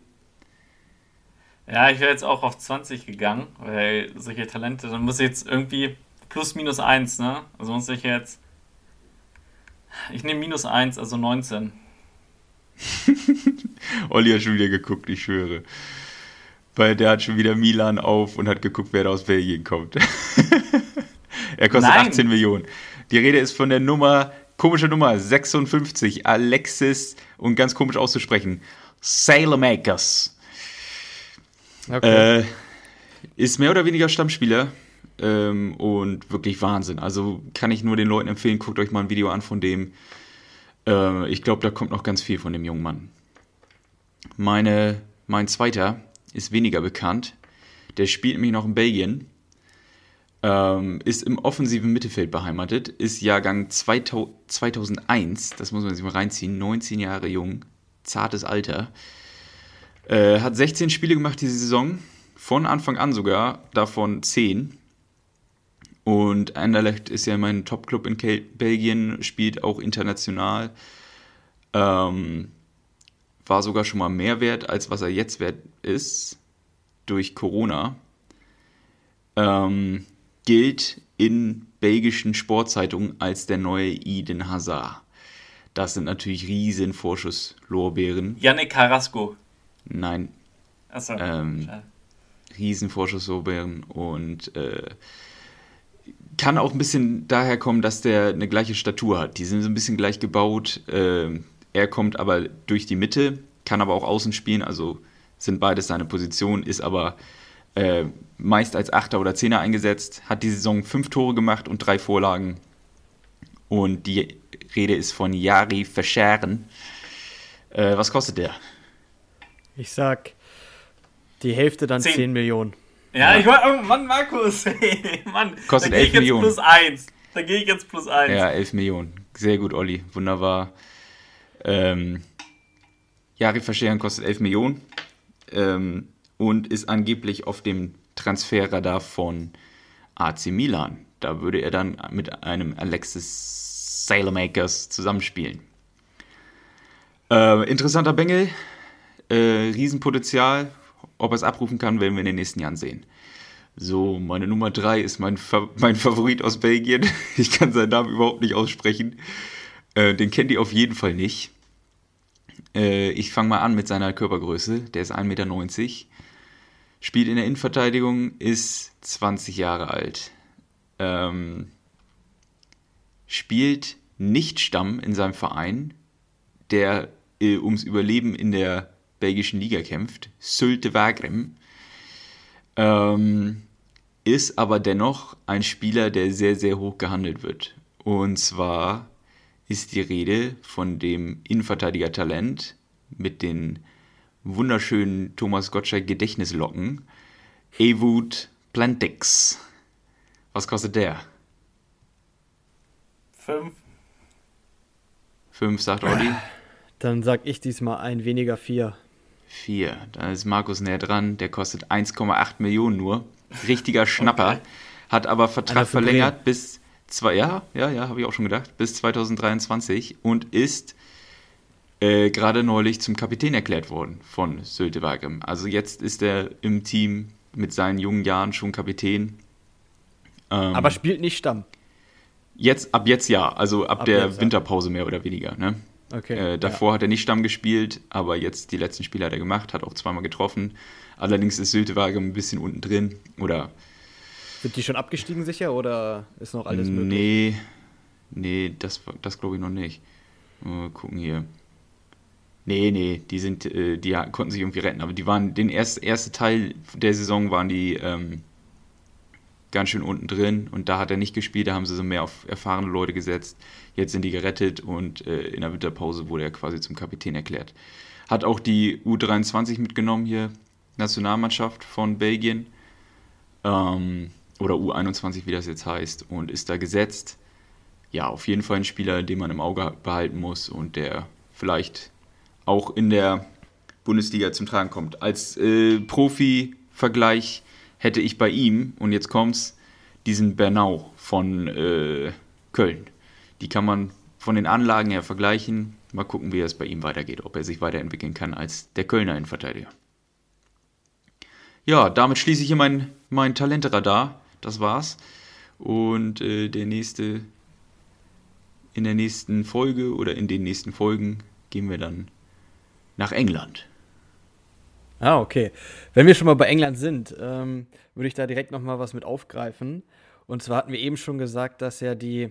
Ja, ich wäre jetzt auch auf 20 gegangen, weil solche Talente, dann muss ich jetzt irgendwie plus minus 1, ne? Also muss ich jetzt. Ich nehme minus 1, also 19. Olli hat schon wieder geguckt, ich schwöre. Weil der hat schon wieder Milan auf und hat geguckt, wer da aus Belgien kommt. er kostet Nein. 18 Millionen. Die Rede ist von der Nummer, komische Nummer, 56, Alexis, und ganz komisch auszusprechen, Sailmakers. Okay. Äh, ist mehr oder weniger Stammspieler ähm, und wirklich Wahnsinn. Also kann ich nur den Leuten empfehlen, guckt euch mal ein Video an von dem. Äh, ich glaube, da kommt noch ganz viel von dem jungen Mann. Meine, mein zweiter ist weniger bekannt. Der spielt nämlich noch in Belgien. Ähm, ist im offensiven Mittelfeld beheimatet. Ist Jahrgang 2000, 2001. Das muss man sich mal reinziehen. 19 Jahre jung. Zartes Alter. Äh, hat 16 Spiele gemacht diese Saison. Von Anfang an sogar. Davon 10. Und Anderlecht ist ja mein Top-Club in Kel Belgien, spielt auch international. Ähm, war sogar schon mal mehr wert, als was er jetzt wert ist, durch Corona. Ähm, gilt in belgischen Sportzeitungen als der neue Eden Hazard. Das sind natürlich riesen Vorschusslorbeeren. Yannick Carrasco. Nein. Achso. Ähm, riesen Vorschusslorbeeren und äh, kann auch ein bisschen daher kommen, dass der eine gleiche Statur hat. Die sind so ein bisschen gleich gebaut. Äh, er kommt aber durch die Mitte, kann aber auch außen spielen, also sind beides seine Position, ist aber äh, meist als Achter oder Zehner eingesetzt, hat die Saison fünf Tore gemacht und drei Vorlagen. Und die Rede ist von Jari Verscheren. Äh, was kostet der? Ich sag die Hälfte dann 10, 10 Millionen. Ja, ja, ich war, oh Mann, Markus, hey, Mann. Kostet 11 Millionen. plus 1. Da gehe ich jetzt plus 1. Ja, 11 Millionen. Sehr gut, Olli. Wunderbar. Ähm, Jari Verscheren kostet 11 Millionen ähm, und ist angeblich auf dem Transferradar von AC Milan. Da würde er dann mit einem Alexis Sailmakers zusammenspielen. Äh, interessanter Bengel, äh, Riesenpotenzial. Ob er es abrufen kann, werden wir in den nächsten Jahren sehen. So, meine Nummer 3 ist mein, Fa mein Favorit aus Belgien. Ich kann seinen Namen überhaupt nicht aussprechen. Äh, den kennt ihr auf jeden Fall nicht. Äh, ich fange mal an mit seiner Körpergröße. Der ist 1,90 Meter. Spielt in der Innenverteidigung, ist 20 Jahre alt. Ähm, spielt nicht Stamm in seinem Verein, der äh, ums Überleben in der belgischen Liga kämpft. Sylte Wagrem. Ähm, ist aber dennoch ein Spieler, der sehr, sehr hoch gehandelt wird. Und zwar ist die Rede von dem Innenverteidiger-Talent mit den wunderschönen Thomas Gottschalk Gedächtnislocken, Ewood Plantix. Was kostet der? Fünf. Fünf, sagt Olli. Dann sag ich diesmal ein weniger vier. Vier. Da ist Markus näher dran. Der kostet 1,8 Millionen nur. Richtiger Schnapper. Okay. Hat aber Vertrag verlängert bis zwei, ja, ja, ja, habe ich auch schon gedacht, bis 2023 und ist äh, gerade neulich zum Kapitän erklärt worden von Sölte Wagem. Also jetzt ist er im Team mit seinen jungen Jahren schon Kapitän. Ähm, Aber spielt nicht Stamm. Jetzt, ab jetzt ja, also ab, ab der jetzt, Winterpause mehr oder weniger. Ne? Okay, äh, davor ja. hat er nicht Stamm gespielt, aber jetzt die letzten Spiele hat er gemacht, hat auch zweimal getroffen. Allerdings ist Syltewage ein bisschen unten drin oder sind die schon abgestiegen sicher oder ist noch alles möglich? Nee, nee, das, das glaube ich noch nicht. Mal gucken hier. Nee, nee, die sind, äh, die konnten sich irgendwie retten, aber die waren, den erst, erste Teil der Saison waren die ähm, ganz schön unten drin und da hat er nicht gespielt, da haben sie so mehr auf erfahrene Leute gesetzt. Jetzt sind die gerettet und äh, in der Winterpause wurde er quasi zum Kapitän erklärt. Hat auch die U23 mitgenommen hier, Nationalmannschaft von Belgien. Ähm, oder U21, wie das jetzt heißt, und ist da gesetzt. Ja, auf jeden Fall ein Spieler, den man im Auge behalten muss und der vielleicht auch in der Bundesliga zum Tragen kommt. Als äh, Profi-Vergleich hätte ich bei ihm, und jetzt kommt's, diesen Bernau von äh, Köln. Die kann man von den Anlagen her vergleichen. Mal gucken, wie es bei ihm weitergeht, ob er sich weiterentwickeln kann als der Kölner Innenverteidiger. Ja, damit schließe ich hier mein, mein Talentradar das war's. Und äh, der nächste, in der nächsten Folge oder in den nächsten Folgen gehen wir dann nach England. Ah, okay. Wenn wir schon mal bei England sind, ähm, würde ich da direkt noch mal was mit aufgreifen. Und zwar hatten wir eben schon gesagt, dass ja die,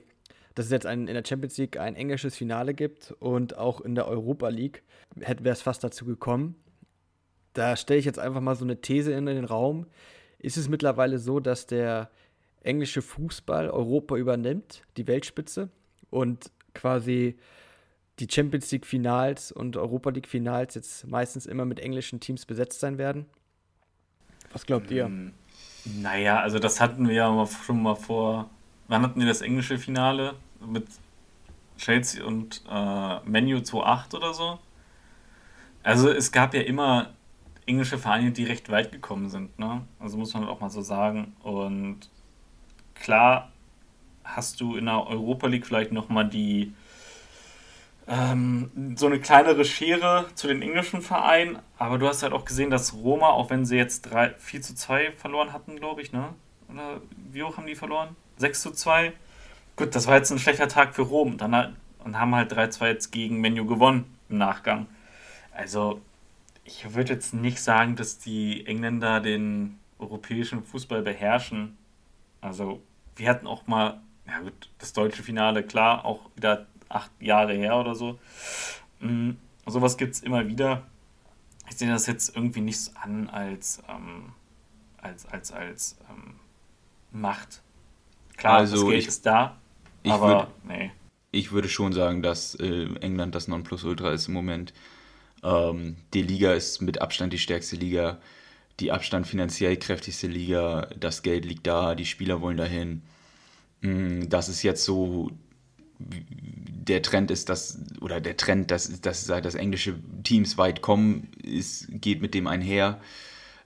dass es jetzt ein, in der Champions League ein englisches Finale gibt und auch in der Europa League wäre es fast dazu gekommen. Da stelle ich jetzt einfach mal so eine These in den Raum ist es mittlerweile so, dass der englische Fußball Europa übernimmt, die Weltspitze, und quasi die Champions League Finals und Europa League Finals jetzt meistens immer mit englischen Teams besetzt sein werden? Was glaubt ihr? Hm, naja, also das hatten wir ja schon mal vor. Wann hatten wir das englische Finale? Mit Chelsea und äh, Menu 2.8 oder so? Also es gab ja immer englische Vereine, die recht weit gekommen sind. Ne? Also muss man auch mal so sagen. Und klar hast du in der Europa League vielleicht nochmal die ähm, so eine kleinere Schere zu den englischen Vereinen, aber du hast halt auch gesehen, dass Roma, auch wenn sie jetzt 3, 4 zu 2 verloren hatten, glaube ich, ne? Oder wie hoch haben die verloren? 6 zu 2? Gut, das war jetzt ein schlechter Tag für Rom. Dann, und haben halt 3-2 jetzt gegen Menu gewonnen im Nachgang. Also, ich würde jetzt nicht sagen, dass die Engländer den europäischen Fußball beherrschen. Also, wir hatten auch mal, ja gut, das deutsche Finale, klar, auch wieder acht Jahre her oder so. Mhm, sowas gibt es immer wieder. Ich sehe das jetzt irgendwie nicht so an als, ähm, als, als, als ähm, Macht. Klar, also das Geld ich, ist da, aber würd, nee. Ich würde schon sagen, dass äh, England das Nonplusultra ist im Moment. Ähm, die Liga ist mit Abstand die stärkste Liga, die Abstand finanziell kräftigste Liga. Das Geld liegt da, die Spieler wollen dahin. Mm, das ist jetzt so der Trend ist, dass, oder der Trend, dass, dass, dass englische Teams weit kommen, ist, geht mit dem einher.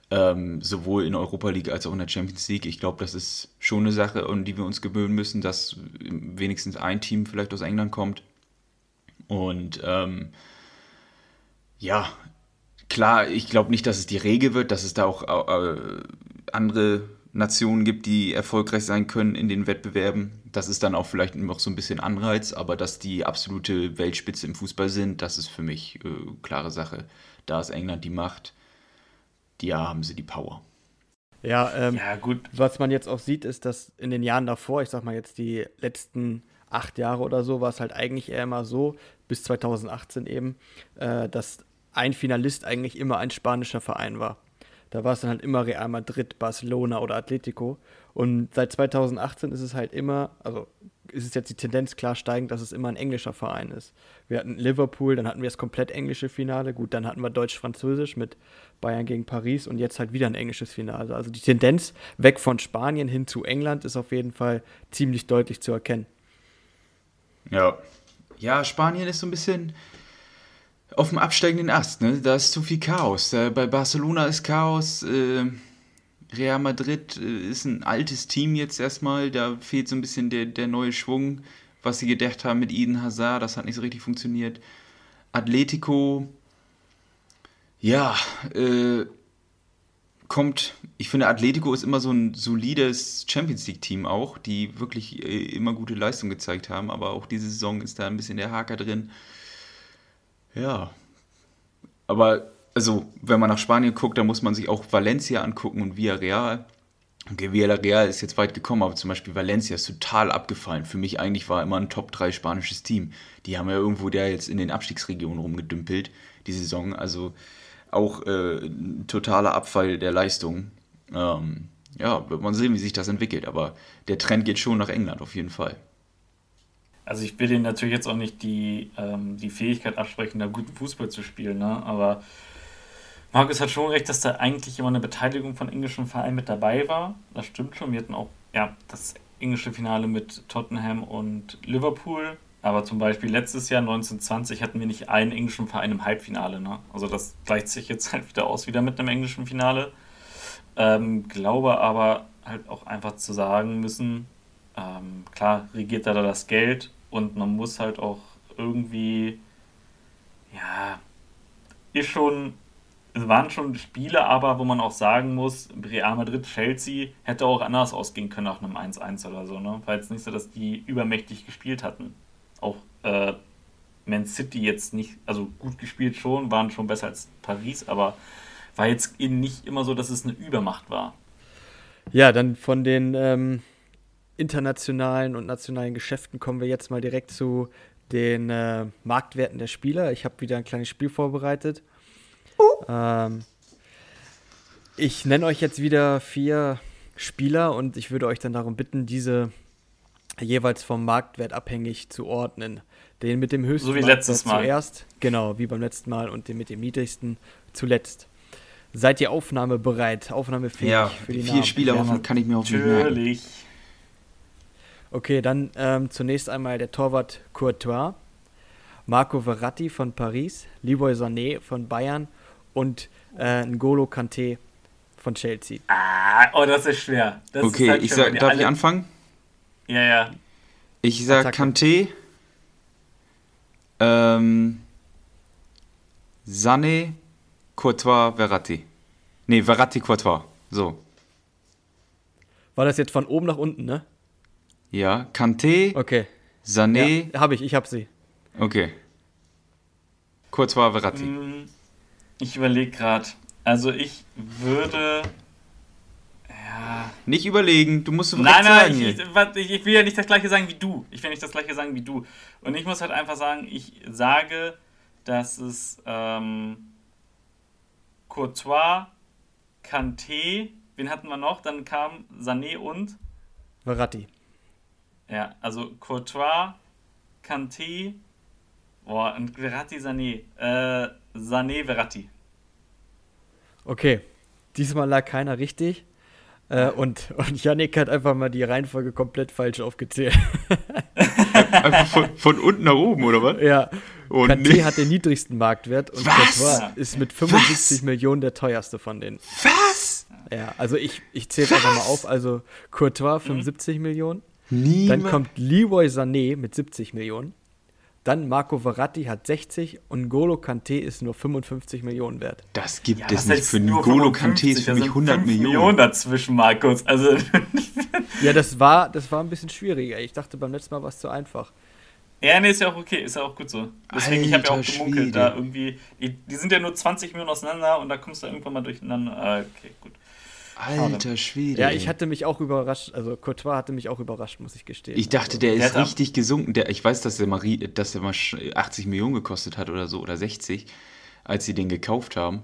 Ähm, sowohl in der Europa League als auch in der Champions League. Ich glaube, das ist schon eine Sache, um die wir uns gewöhnen müssen, dass wenigstens ein Team vielleicht aus England kommt. Und ähm, ja, klar, ich glaube nicht, dass es die Regel wird, dass es da auch äh, andere Nationen gibt, die erfolgreich sein können in den Wettbewerben. Das ist dann auch vielleicht noch so ein bisschen Anreiz, aber dass die absolute Weltspitze im Fußball sind, das ist für mich äh, klare Sache. Da ist England die Macht, ja haben sie die Power. Ja, ähm, ja, gut. Was man jetzt auch sieht, ist, dass in den Jahren davor, ich sag mal jetzt die letzten acht Jahre oder so, war es halt eigentlich eher immer so, bis 2018 eben, äh, dass ein Finalist eigentlich immer ein spanischer Verein war. Da war es dann halt immer Real Madrid, Barcelona oder Atletico. Und seit 2018 ist es halt immer, also ist es jetzt die Tendenz klar steigend, dass es immer ein englischer Verein ist. Wir hatten Liverpool, dann hatten wir das komplett englische Finale. Gut, dann hatten wir Deutsch-Französisch mit Bayern gegen Paris und jetzt halt wieder ein englisches Finale. Also die Tendenz weg von Spanien hin zu England ist auf jeden Fall ziemlich deutlich zu erkennen. Ja. Ja, Spanien ist so ein bisschen auf dem absteigenden Ast. Ne? Da ist zu viel Chaos. Bei Barcelona ist Chaos. Äh, Real Madrid äh, ist ein altes Team jetzt erstmal. Da fehlt so ein bisschen der, der neue Schwung, was sie gedacht haben mit Eden Hazard. Das hat nicht so richtig funktioniert. Atletico, ja, äh, kommt, ich finde, Atletico ist immer so ein solides Champions League-Team auch, die wirklich äh, immer gute Leistung gezeigt haben, aber auch diese Saison ist da ein bisschen der Haker drin. Ja. Aber, also, wenn man nach Spanien guckt, dann muss man sich auch Valencia angucken und Villarreal. Okay, Villarreal ist jetzt weit gekommen, aber zum Beispiel Valencia ist total abgefallen. Für mich eigentlich war immer ein Top 3 spanisches Team. Die haben ja irgendwo der jetzt in den Abstiegsregionen rumgedümpelt, die Saison. Also auch äh, totaler Abfall der Leistung. Ähm, ja, wird man sehen, wie sich das entwickelt. Aber der Trend geht schon nach England auf jeden Fall. Also ich will ihnen natürlich jetzt auch nicht die, ähm, die Fähigkeit absprechen, da guten Fußball zu spielen, ne? aber Markus hat schon recht, dass da eigentlich immer eine Beteiligung von englischen Vereinen mit dabei war. Das stimmt schon. Wir hatten auch ja, das englische Finale mit Tottenham und Liverpool. Aber zum Beispiel letztes Jahr 1920 hatten wir nicht einen englischen Verein im Halbfinale. Ne? Also das gleicht sich jetzt halt wieder aus, wieder mit einem englischen Finale. Ähm, glaube aber halt auch einfach zu sagen müssen, ähm, klar regiert da das Geld und man muss halt auch irgendwie, ja, ist schon, es waren schon Spiele, aber wo man auch sagen muss, Real Madrid, Chelsea hätte auch anders ausgehen können nach einem 1-1 oder so, ne? Weil es nicht so, dass die übermächtig gespielt hatten. Auch äh, Man City jetzt nicht, also gut gespielt schon, waren schon besser als Paris, aber war jetzt eben nicht immer so, dass es eine Übermacht war. Ja, dann von den ähm, internationalen und nationalen Geschäften kommen wir jetzt mal direkt zu den äh, Marktwerten der Spieler. Ich habe wieder ein kleines Spiel vorbereitet. Uh. Ähm, ich nenne euch jetzt wieder vier Spieler und ich würde euch dann darum bitten, diese jeweils vom Marktwert abhängig zu ordnen. Den mit dem höchsten so wie letztes Mal. zuerst, genau, wie beim letzten Mal und den mit dem niedrigsten zuletzt. Seid ihr aufnahmebereit, aufnahmefähig ja, für die vier Namen? Spieler ja, kann ich mir auch Natürlich. Okay, dann ähm, zunächst einmal der Torwart Courtois, Marco Verratti von Paris, Leroy Sané von Bayern und äh, N'Golo Kanté von Chelsea. Ah, oh, das ist schwer. Das okay, ist halt ich sag, darf ich anfangen? Ja, ja. Ich sag Attacke. Kanté, ähm, Sané, Courtois, Verratti. Nee, Verratti, Courtois. So. War das jetzt von oben nach unten, ne? Ja, Kanté, Okay. Sané, Ja, habe ich, ich habe sie. okay. Courtois, Verratti. Hm, Ich überlege gerade. Also ich würde. Ja. Nicht überlegen, du musst Nein, nein, sagen. ich, ich, warte, ich, ich will ja nicht das gleiche sagen wie du. Ich will nicht das gleiche sagen wie du. Und ich muss halt einfach sagen, ich sage, dass es ähm, Courtois, Kanté, wen hatten wir noch? Dann kam Sané und Verratti. ja, also Courtois, Kanté, boah, und Verratti, Sané. Äh, Sané, Verratti. Okay. Diesmal lag keiner richtig. Äh, und, und Yannick hat einfach mal die Reihenfolge komplett falsch aufgezählt. Einfach von, von unten nach oben, oder was? ja. Und Kanté nicht- hat den niedrigsten Marktwert und Was? Courtois ist mit 75 Was? Millionen der teuerste von denen. Was? Ja, also ich, ich zähle einfach mal auf. Also Courtois 75 Millionen. Niemand. Dann kommt Leroy Sané mit 70 Millionen. Dann Marco Verratti hat 60 und Golo Kanté ist nur 55 Millionen wert. das gibt Ja, es nicht. Für nur N'Golo 55? Kanté ist für Da mich sind 100 fünf Millionen. dazwischen, Markus. Also, Ja, das war, das war ein bisschen schwieriger. Ich dachte beim letzten Mal war es zu einfach. ja, nee, ist ja auch okay, ist ja auch gut so. Deswegen, ich habe ja auch Alter gemunkelt, Schwede. da irgendwie, die, die sind ja nur 20 Millionen auseinander und da kommst du irgendwann mal durcheinander. Ah, okay, gut. Alter Schwede. Ja, ich hatte mich auch überrascht, also Courtois hatte mich auch überrascht, muss ich gestehen. Ich dachte, also, der ist Der hat- richtig gesunken. Der, ich weiß, dass der, Marie, dass der mal sch- 80 Millionen gekostet hat oder so, oder 60, als sie den gekauft haben.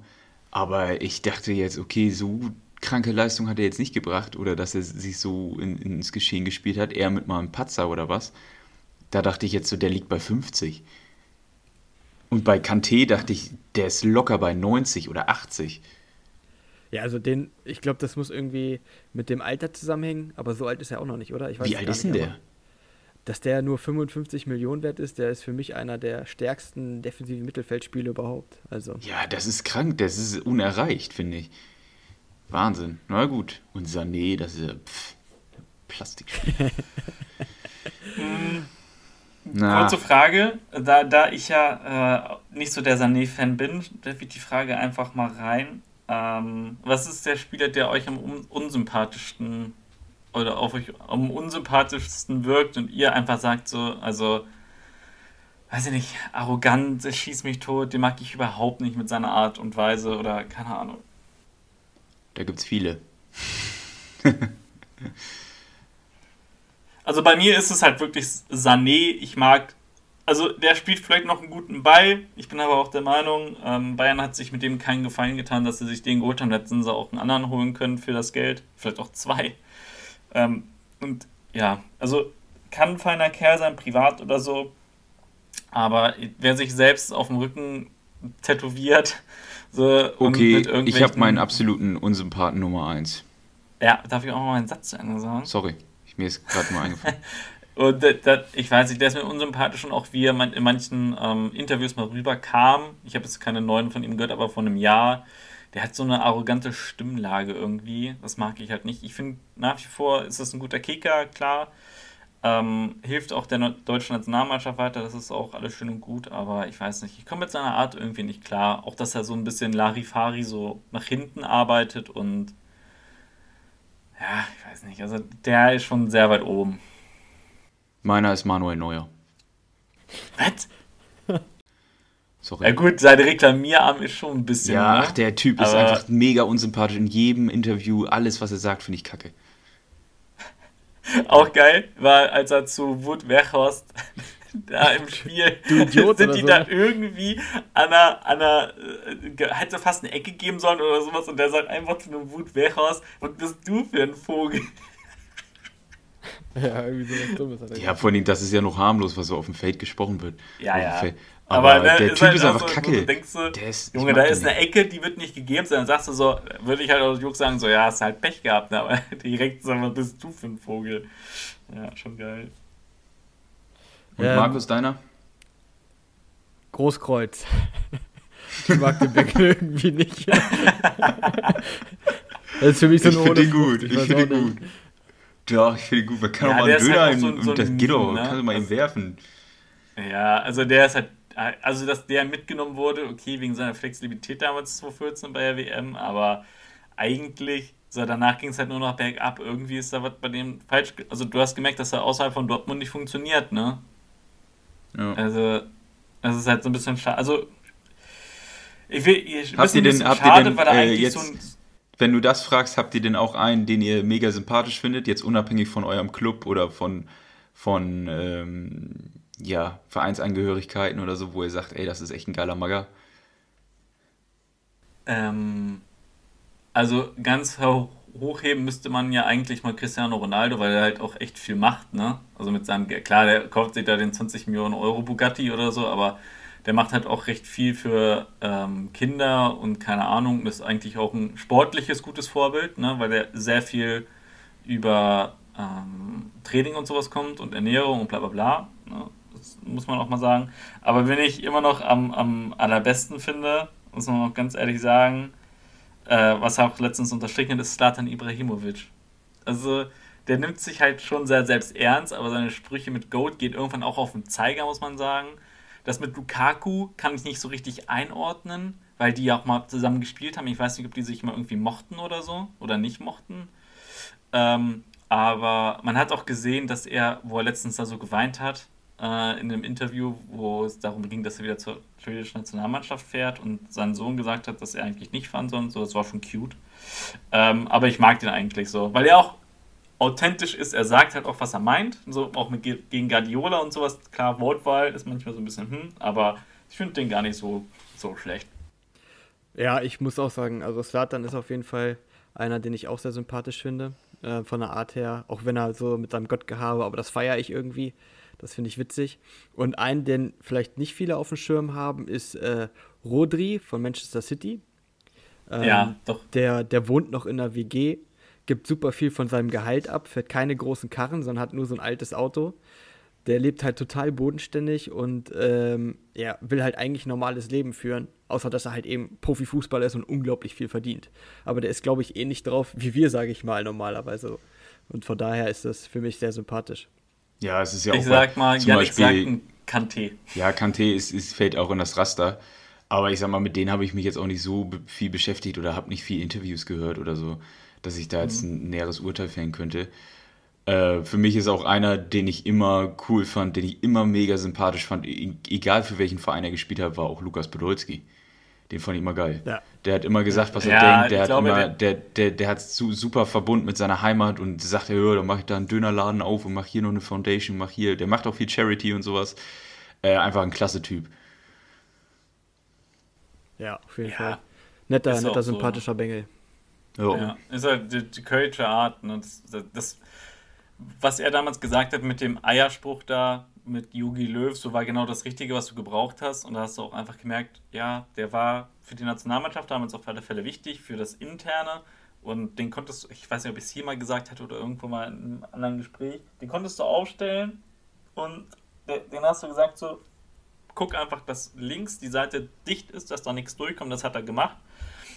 Aber ich dachte jetzt, okay, so kranke Leistung hat er jetzt nicht gebracht oder dass er sich so in, ins Geschehen gespielt hat, eher mit mal einem Patzer oder was. Da dachte ich jetzt so, der liegt bei 50. Und bei Kanté dachte ich, der ist locker bei 90 oder 80. Ja, also den, ich glaube, das muss irgendwie mit dem Alter zusammenhängen, aber so alt ist er auch noch nicht, oder? Ich weiß Wie alt ist denn der? Dass der nur 55 Millionen wert ist, der ist für mich einer der stärksten defensiven Mittelfeldspiele überhaupt. Also, Ja, das ist krank, das ist unerreicht, finde ich. Wahnsinn. Na gut. Und Sané, das ist ja pff, Plastik. Na, Kurze Frage, da, da ich ja äh, nicht so der Sané-Fan bin, werfe ich die Frage einfach mal rein. Ähm, was ist der Spieler, der euch am un unsympathischsten oder auf euch am unsympathischsten wirkt und ihr einfach sagt so, also, weiß ich nicht, arrogant, es schießt mich tot, den mag ich überhaupt nicht mit seiner Art und Weise oder keine Ahnung. da gibt's viele. Also bei mir ist es halt wirklich Sané. Ich mag, also der spielt vielleicht noch einen guten Ball. Ich bin aber auch der Meinung, ähm, Bayern hat sich mit dem keinen Gefallen getan, dass sie sich den geholt haben. Hätten sie auch einen anderen holen können für das Geld. Vielleicht auch zwei. Ähm, und ja, also kann ein feiner Kerl sein, privat oder so. Aber wer sich selbst auf dem Rücken tätowiert, so Okay, ich habe meinen absoluten Unsympathen Nummer 1. Ja, darf ich auch mal meinen Satz zu Ende sagen? Sorry, ich, mir ist gerade mal eingefallen. Und das, das, ich weiß nicht, der ist mir unsympathisch und auch wie er in manchen ähm, Interviews mal rüberkam. Ich habe jetzt keine neuen von ihm gehört, aber von einem Jahr. Der hat so eine arrogante Stimmlage irgendwie. Das mag ich halt nicht. Ich finde nach wie vor ist das ein guter Kicker, klar. Ähm, hilft auch der deutschen Nationalmannschaft weiter, das ist auch alles schön und gut, aber ich weiß nicht, ich komme mit seiner Art irgendwie nicht klar. Auch, dass er so ein bisschen Larifari so nach hinten arbeitet und ja, ich weiß nicht, also der ist schon sehr weit oben. Meiner ist Manuel Neuer. Was? Sorry. Ja gut, sein Reklamierarm ist schon ein bisschen. Ja, ne? ach, der Typ ist einfach mega unsympathisch. In jedem Interview, alles, was er sagt, finde ich kacke. Auch geil, war als er zu Wood Weghorst da im Spiel Du Idiot sind die so, da ne? irgendwie an einer, an einer äh, hätte fast eine Ecke geben sollen oder sowas und der sagt einfach zu einem Wood Weghorst, was bist du für ein Vogel? ja, irgendwie so was Dummes hat er Ja, vor allem, das ist ja noch harmlos, was so auf dem Feld gesprochen wird. Ja, ja. Feld. Aber, ne, der Typ halt ist einfach so, kacke. Du denkst so, Der ist- ich Junge, da ist eine Ecke, die wird nicht gegeben, sondern sagst du so, würde ich halt aus Jux sagen, so, ja, hast halt Pech gehabt, ne? aber direkt so, was bist du für ein Vogel? Ja, schon geil. Und Ähm, Markus, deiner? Großkreuz. Ich mag den Beckel irgendwie nicht. Das ist für mich so Ich eine finde den gut, ich weiß finde den nicht. Doch, ich finde gut, man kann ja, auch mal einen Döner halt so, und so das geht doch, ne? kannst du mal das, ihm werfen. Ja, also der ist halt, also dass der mitgenommen wurde, okay, wegen seiner Flexibilität damals 2014 bei der WM, aber eigentlich, so danach ging es halt nur noch bergab, irgendwie ist da was bei dem falsch, also du hast gemerkt, dass er außerhalb von Dortmund nicht funktioniert, ne? Ja. Also, das ist halt so ein bisschen schade, also ich will, ich, habt ihr denn, habt schade, ihr denn, weil er äh, eigentlich jetzt, so ein wenn du das fragst, habt ihr denn auch einen, den ihr mega sympathisch findet, jetzt unabhängig von eurem Club oder von, von ähm, ja, Vereinsangehörigkeiten oder so, wo ihr sagt, ey, das ist echt ein geiler Magger? Ähm, also ganz hochheben müsste man ja eigentlich mal Cristiano Ronaldo, weil er halt auch echt viel macht, ne? Also mit seinem, klar, der kauft sich da den 20 Millionen Euro Bugatti oder so, aber der macht halt auch recht viel für ähm, Kinder und keine Ahnung, ist eigentlich auch ein sportliches, gutes Vorbild, ne, weil der sehr viel über ähm, Training und sowas kommt und Ernährung und bla bla bla. Ne, das muss man auch mal sagen. Aber wenn ich immer noch am, am allerbesten finde, muss man auch ganz ehrlich sagen, äh, was auch letztens unterstrichen ist, Slatan Ibrahimovic. Also der nimmt sich halt schon sehr selbst ernst, aber seine Sprüche mit Goat geht irgendwann auch auf den Zeiger, muss man sagen. Das mit Lukaku kann ich nicht so richtig einordnen, weil die ja auch mal zusammen gespielt haben. Ich weiß nicht, ob die sich mal irgendwie mochten oder so oder nicht mochten. Ähm, aber man hat auch gesehen, dass er, wo er letztens da so geweint hat, äh, in einem Interview, wo es darum ging, dass er wieder zur schwedischen Nationalmannschaft fährt und sein Sohn gesagt hat, dass er eigentlich nicht fahren soll. So, das war schon cute. Ähm, aber ich mag den eigentlich so, weil er auch authentisch ist. Er sagt halt auch, was er meint. So auch mit, gegen Guardiola und sowas. Klar, Wortwahl ist manchmal so ein bisschen hm, aber ich finde den gar nicht so, so schlecht. Ja, ich muss auch sagen, also Slatan ist auf jeden Fall einer, den ich auch sehr sympathisch finde. Äh, von der Art her, auch wenn er so mit seinem Gottgehabe, aber das feiere ich irgendwie. Das finde ich witzig. Und einen, den vielleicht nicht viele auf dem Schirm haben, ist äh, Rodri von Manchester City. Ähm, ja, doch. Der, der wohnt noch in der WG gibt super viel von seinem Gehalt ab, fährt keine großen Karren, sondern hat nur so ein altes Auto. Der lebt halt total bodenständig und ähm, ja, will halt eigentlich ein normales Leben führen, außer dass er halt eben Profifußballer ist und unglaublich viel verdient. Aber der ist, glaube ich, ähnlich drauf wie wir, sage ich mal, normalerweise. Und von daher ist das für mich sehr sympathisch. Ja, es ist ja auch. Ich sag mal, zum Janik Beispiel, sagt Kanté. Ja, Kanté ist, ist, fällt auch in das Raster. Aber ich sag mal, mit denen habe ich mich jetzt auch nicht so viel beschäftigt oder habe nicht viel Interviews gehört oder so dass ich da jetzt mhm. ein näheres Urteil fällen könnte. Äh, für mich ist auch einer, den ich immer cool fand, den ich immer mega sympathisch fand, e-, egal für welchen Verein er gespielt hat, war auch Lukas Podolski. Den fand ich immer geil. Ja. Der hat immer gesagt, was er ja, denkt. Der hat glaube, immer, der, der, der hat zu, super verbunden mit seiner Heimat und sagt, ja, dann mache ich da einen Dönerladen auf und mache hier noch eine Foundation, mach hier. Der macht auch viel Charity und sowas. Äh, einfach ein klasse Typ. Ja, auf jeden ja. Fall. Netter, netter, sympathischer so. Bengel. Jo. Ja, ist halt die, die Kölsche Art. Ne? Das, das, was er damals gesagt hat mit dem Eierspruch da, mit Yugi Löw, so war genau das Richtige, was du gebraucht hast. Und da hast du auch einfach gemerkt, ja, der war für die Nationalmannschaft damals auf alle Fälle wichtig, für das Interne. Und den konntest du, ich weiß nicht, ob ich es hier mal gesagt hatte oder irgendwo mal in einem anderen Gespräch, den konntest du aufstellen und den hast du gesagt, so, guck einfach, dass links die Seite dicht ist, dass da nichts durchkommt. Das hat er gemacht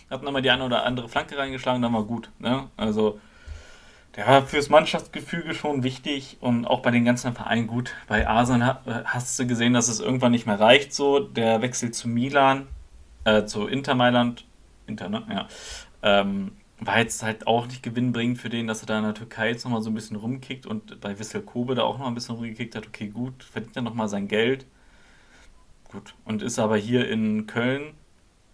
hat nochmal die eine oder andere Flanke reingeschlagen, dann war gut. Ne? Also der war fürs Mannschaftsgefüge schon wichtig und auch bei den ganzen Vereinen gut. Bei Arsenal hast du gesehen, dass es irgendwann nicht mehr reicht so. Der Wechsel zu Milan, äh, zu Inter Mailand, Inter, ne? Ja. Ähm, war jetzt halt auch nicht gewinnbringend für den, dass er da in der Türkei jetzt nochmal so ein bisschen rumkickt und bei Wissel Kobe da auch noch ein bisschen rumgekickt hat. Okay, gut, verdient er nochmal sein Geld. Gut. Und ist aber hier in Köln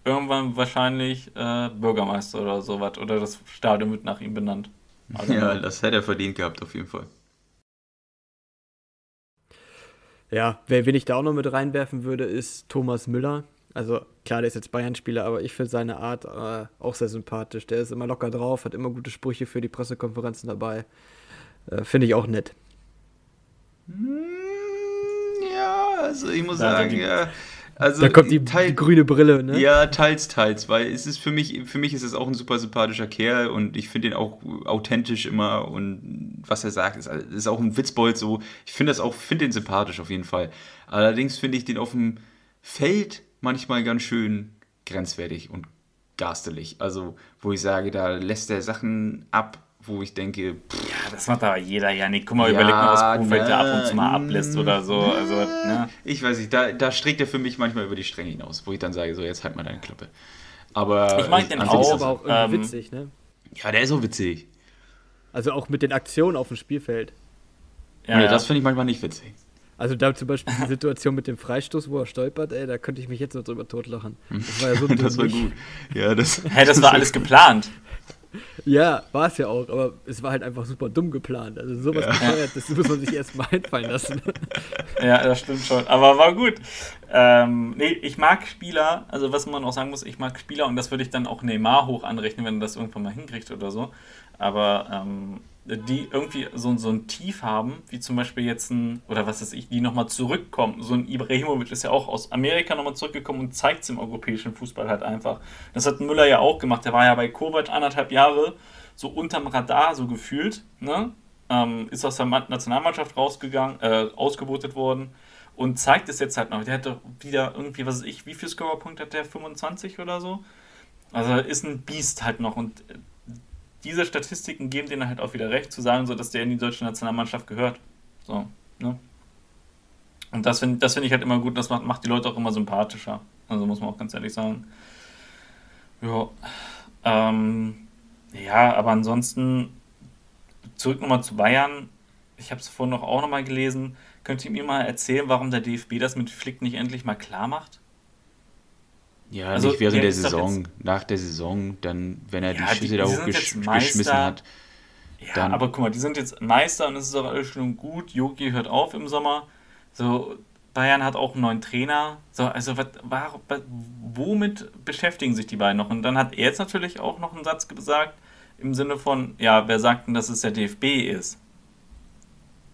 irgendwann wahrscheinlich äh, Bürgermeister oder sowas. Oder das Stadion wird nach ihm benannt. Also, ja, das hätte er verdient gehabt, auf jeden Fall. Ja, wer, wen ich da auch noch mit reinwerfen würde, ist Thomas Müller. Also klar, der ist jetzt Bayern-Spieler, aber ich finde seine Art äh, auch sehr sympathisch. Der ist immer locker drauf, hat immer gute Sprüche für die Pressekonferenzen dabei. Äh, finde ich auch nett. Hm, ja, also ich muss ja, sagen, ja, also da kommt die, teil, die, grüne Brille, ne? Ja, teils, teils, weil es ist für mich, für mich ist es auch ein super sympathischer Kerl und ich finde ihn auch authentisch immer und was er sagt, ist, ist auch ein Witzbold so. Ich finde das auch, finde den sympathisch auf jeden Fall. Allerdings finde ich den auf dem Feld manchmal ganz schön grenzwertig und garstelig. Also, wo ich sage, da lässt er Sachen ab wo ich denke, pff, ja, das macht aber jeder ja nicht. Guck mal, ja, überleg mal, was Kofeld da ab und zu mal ablässt oder so. Also, ne? Ich weiß nicht, da, da streckt er für mich manchmal über die Stränge hinaus, wo ich dann sage, so, jetzt halt mal deine Klappe. Aber ich mag den auch, aber auch irgendwie ähm, witzig, ne? Ja, der ist auch witzig. Also auch mit den Aktionen auf dem Spielfeld. Ja, ja. das finde ich manchmal nicht witzig. Also da zum Beispiel die Situation mit dem Freistoß, wo er stolpert, ey, da könnte ich mich jetzt noch drüber totlachen. Das war ja so Das war gut. Ja, das, hey, das war alles geplant. Ja, war es ja auch, aber es war halt einfach super dumm geplant. Also sowas ja. Gefeiert, das muss man sich erstmal einfallen lassen. Ja, das stimmt schon. Aber war gut. Ähm, nee, ich mag Spieler, also was man auch sagen muss, ich mag Spieler und das würde ich dann auch Neymar hoch anrechnen, wenn er das irgendwann mal hinkriegt oder so. Aber ähm, die irgendwie so, so ein Tief haben, wie zum Beispiel jetzt ein, oder was weiß ich, die nochmal zurückkommen. So ein Ibrahimovic ist ja auch aus Amerika nochmal zurückgekommen und zeigt es im europäischen Fußball halt einfach. Das hat Müller ja auch gemacht. Der war ja bei Kovac anderthalb Jahre so unterm Radar so gefühlt, ne? Ähm, ist aus der Nationalmannschaft rausgegangen, äh, ausgebotet worden und zeigt es jetzt halt noch. Der hat doch wieder irgendwie, was weiß ich, wie viel Scorerpunkte hat der? 25 oder so? Also ist ein Biest halt noch und diese Statistiken geben denen halt auch wieder recht, zu sagen, so, dass der in die deutsche Nationalmannschaft gehört. So, ne? Und das finde das find ich halt immer gut, das macht, macht die Leute auch immer sympathischer. Also muss man auch ganz ehrlich sagen. Ja. Ähm, ja, aber ansonsten zurück nochmal zu Bayern. Ich habe es vorhin noch auch nochmal gelesen. Könnt ihr mir mal erzählen, warum der DFB das mit Flick nicht endlich mal klar macht? Ja, also, nicht während der Saison, nach der Saison, dann, wenn er ja, die Schüsse da hochgeschmissen hat. Ja, dann, aber guck mal, die sind jetzt Meister und es ist auch alles schon gut. Yogi hört auf im Sommer. So, Bayern hat auch einen neuen Trainer. So, also was, womit beschäftigen sich die beiden noch? Und dann hat er jetzt natürlich auch noch einen Satz gesagt im Sinne von, ja, wer sagt denn, dass es der DFB ist?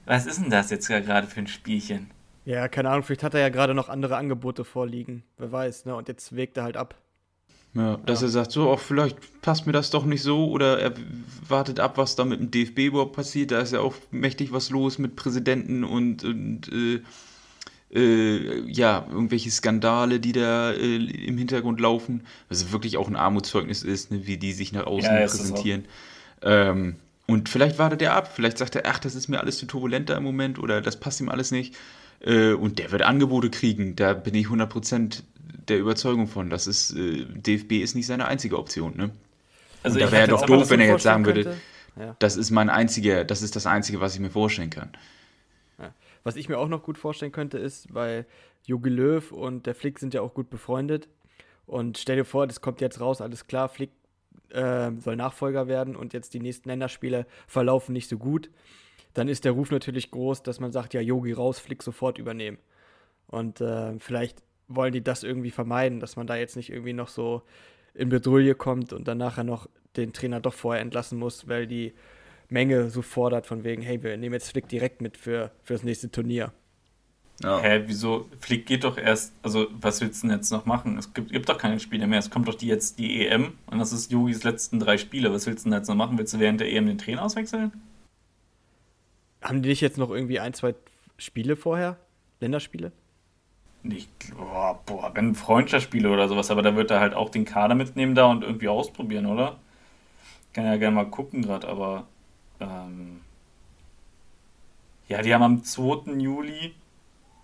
Was ist denn das jetzt gerade für ein Spielchen? Ja, keine Ahnung, vielleicht hat er ja gerade noch andere Angebote vorliegen. Wer weiß, ne? Und jetzt wägt er halt ab. Ja, dass ja. er sagt, so, auch vielleicht passt mir das doch nicht so oder er wartet ab, was da mit dem DFB überhaupt passiert. Da ist ja auch mächtig was los mit Präsidenten und, und äh, äh, ja, irgendwelche Skandale, die da äh, im Hintergrund laufen. Was wirklich auch ein Armutszeugnis ist, ne, wie die sich nach außen ja, präsentieren. Ähm, und vielleicht wartet er ab, vielleicht sagt er, ach, das ist mir alles zu turbulenter im Moment oder das passt ihm alles nicht. Äh, und der wird Angebote kriegen. Da bin ich 100% der Überzeugung von. Das ist, äh, DFB ist nicht seine einzige Option. Ne? Also und da wäre er doch doof, wenn er jetzt sagen würde, ja. das ist mein einziger, das ist das Einzige, was ich mir vorstellen kann. Ja. Was ich mir auch noch gut vorstellen könnte, ist, weil Jogi Löw und der Flick sind ja auch gut befreundet. Und stell dir vor, das kommt jetzt raus, alles klar, Flick äh, soll Nachfolger werden und jetzt die nächsten Länderspiele verlaufen nicht so gut dann ist der Ruf natürlich groß, dass man sagt, ja, Yogi raus, Flick sofort übernehmen. Und äh, vielleicht wollen die das irgendwie vermeiden, dass man da jetzt nicht irgendwie noch so in Bedrulle kommt und dann nachher noch den Trainer doch vorher entlassen muss, weil die Menge so fordert von wegen, hey, wir nehmen jetzt Flick direkt mit für, für das nächste Turnier. Ja. Hä, wieso? Flick geht doch erst, also was willst du denn jetzt noch machen? Es gibt, gibt doch keine Spiele mehr. Es kommt doch die jetzt die EM und das ist Yogis letzten drei Spiele. Was willst du denn jetzt noch machen? Willst du während der EM den Trainer auswechseln? Haben die nicht jetzt noch irgendwie ein, zwei Spiele vorher? Länderspiele? Nicht, boah, boah, wenn Freundschaftsspiele oder sowas, aber da wird er halt auch den Kader mitnehmen da und irgendwie ausprobieren, oder? Kann ja gerne mal gucken gerade, aber ähm, ja, die haben am 2. Juli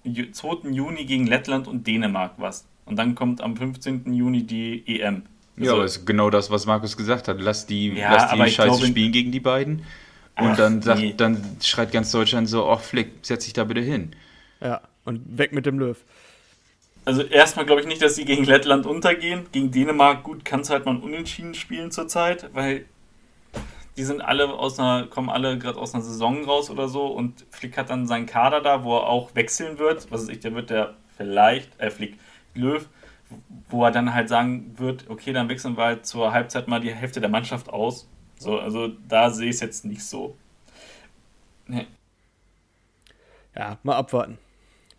2. Juni gegen Lettland und Dänemark was. Und dann kommt am 15. Juni die EM. Also, ja, aber ist genau das, was Markus gesagt hat. Lass die, ja, lass die Scheiße glaube, spielen gegen die beiden. Und Ach, dann, sagt, nee. dann schreit ganz Deutschland so, oh Flick, setz dich da bitte hin. Ja, und weg mit dem Löw. Also erstmal glaube ich nicht, dass sie gegen Lettland untergehen. Gegen Dänemark, gut, kannst halt mal unentschieden spielen zurzeit, weil die sind alle aus einer, kommen alle gerade aus einer Saison raus oder so und Flick hat dann seinen Kader da, wo er auch wechseln wird. Was weiß ich, der wird der vielleicht, äh, Flick, Löw, wo er dann halt sagen wird, okay, dann wechseln wir halt zur Halbzeit mal die Hälfte der Mannschaft aus so, also da sehe ich es jetzt nicht so. Nee. Ja, mal abwarten.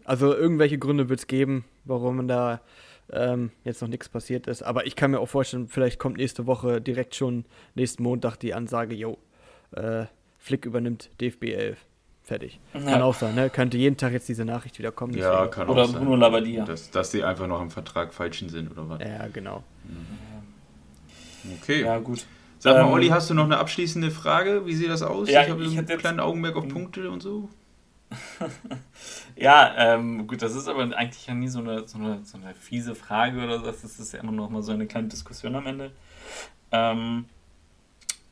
Also irgendwelche Gründe wird es geben, warum da ähm, jetzt noch nichts passiert ist. Aber ich kann mir auch vorstellen, vielleicht kommt nächste Woche direkt schon nächsten Montag die Ansage, yo, äh, Flick übernimmt DFB 11. Fertig. Ja. Kann auch sein, ne? Könnte jeden Tag jetzt diese Nachricht wieder kommen. Ja, deswegen. kann oder auch Bruno Labbadia. Dass, dass die einfach noch im Vertrag falschen sind, oder was? Ja, genau. Mhm. Okay. Ja, gut. Sag mal, ähm, Olli, hast du noch eine abschließende Frage? Wie sieht das aus? Ja, ich habe einen kleinen Augenmerk auf Punkte und so. ja, ähm, gut, das ist aber eigentlich ja nie so eine, so eine, so eine fiese Frage oder so. Das ist ja immer noch mal so eine kleine Diskussion am Ende. Ähm,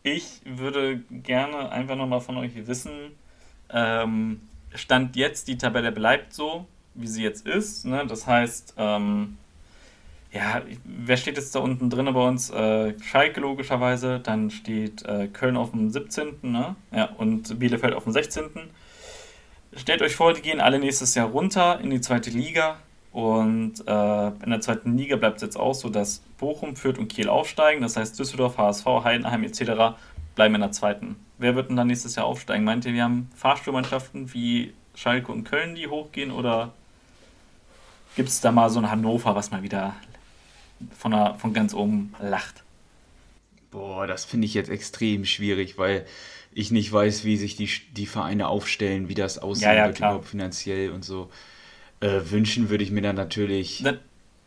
ich würde gerne einfach noch mal von euch wissen, ähm, Stand jetzt, die Tabelle bleibt so, wie sie jetzt ist. Ne? Das heißt, ähm, ja, wer steht jetzt da unten drin bei uns? Äh, Schalke logischerweise, dann steht äh, Köln auf dem 17. Ne? Ja, und Bielefeld auf dem 16. Stellt euch vor, die gehen alle nächstes Jahr runter in die zweite Liga. Und äh, in der zweiten Liga bleibt es jetzt auch so, dass Bochum, Fürth und Kiel aufsteigen. Das heißt, Düsseldorf, HSV, Heidenheim etc. bleiben in der zweiten. Wer wird denn dann nächstes Jahr aufsteigen? Meint ihr, wir haben Fahrstuhlmannschaften wie Schalke und Köln, die hochgehen? Oder gibt es da mal so ein Hannover, was mal wieder von, der, von ganz oben lacht? Boah, das finde ich jetzt extrem schwierig, weil ich nicht weiß, wie sich die, die Vereine aufstellen, wie das aussieht ja, ja, überhaupt finanziell und so. Äh, wünschen würde ich mir dann natürlich. Dann,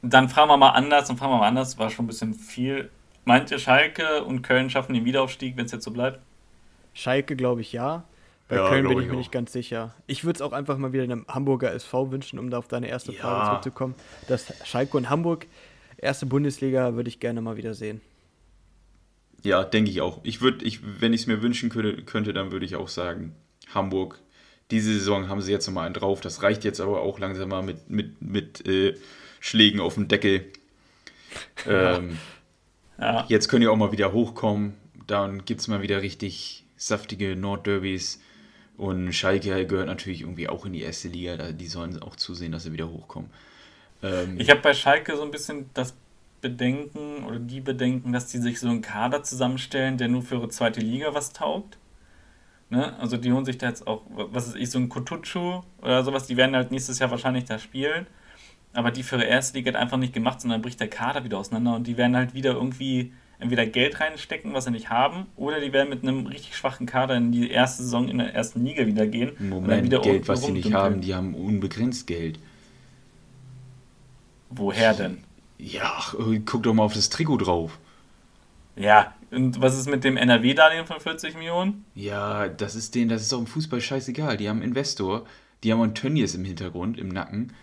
dann fragen wir mal anders und fragen wir mal anders, war schon ein bisschen viel. Meint ihr Schalke und Köln schaffen den Wiederaufstieg, wenn es jetzt so bleibt? Schalke glaube ich ja. Bei ja, Köln bin ich, ich mir nicht ganz sicher. Ich würde es auch einfach mal wieder einem Hamburger SV wünschen, um da auf deine erste Frage ja. zurückzukommen. Dass Schalke und Hamburg, erste Bundesliga, würde ich gerne mal wieder sehen. Ja, denke ich auch. Ich würde, ich, wenn ich es mir wünschen könnte, könnte, dann würde ich auch sagen, Hamburg. Diese Saison haben sie jetzt nochmal einen drauf. Das reicht jetzt aber auch langsam mal mit, mit, mit äh, Schlägen auf dem Deckel. Ähm, ja. Jetzt können die auch mal wieder hochkommen. Dann gibt es mal wieder richtig saftige Nordderbys. Und Schalke gehört natürlich irgendwie auch in die erste Liga. Die sollen auch zusehen, dass sie wieder hochkommen. Ähm, ich habe bei Schalke so ein bisschen das Bedenken oder die Bedenken, dass die sich so einen Kader zusammenstellen, der nur für ihre zweite Liga was taugt. Ne? Also die holen sich da jetzt auch, was ist ich, so ein Kutucu oder sowas, die werden halt nächstes Jahr wahrscheinlich da spielen. Aber die für ihre erste Liga hat einfach nicht gemacht, sondern bricht der Kader wieder auseinander und die werden halt wieder irgendwie entweder Geld reinstecken, was sie nicht haben, oder die werden mit einem richtig schwachen Kader in die erste Saison in der ersten Liga wieder gehen. Moment, wieder Geld, was sie nicht haben, die haben unbegrenzt Geld. Woher denn? Ja, guck doch mal auf das Trikot drauf. Ja, und was ist mit dem NRW-Darlehen von 40 Millionen? Ja, das ist denen, das ist auch im Fußball scheißegal. Die haben einen Investor, die haben einen Tönnies im Hintergrund, im Nacken.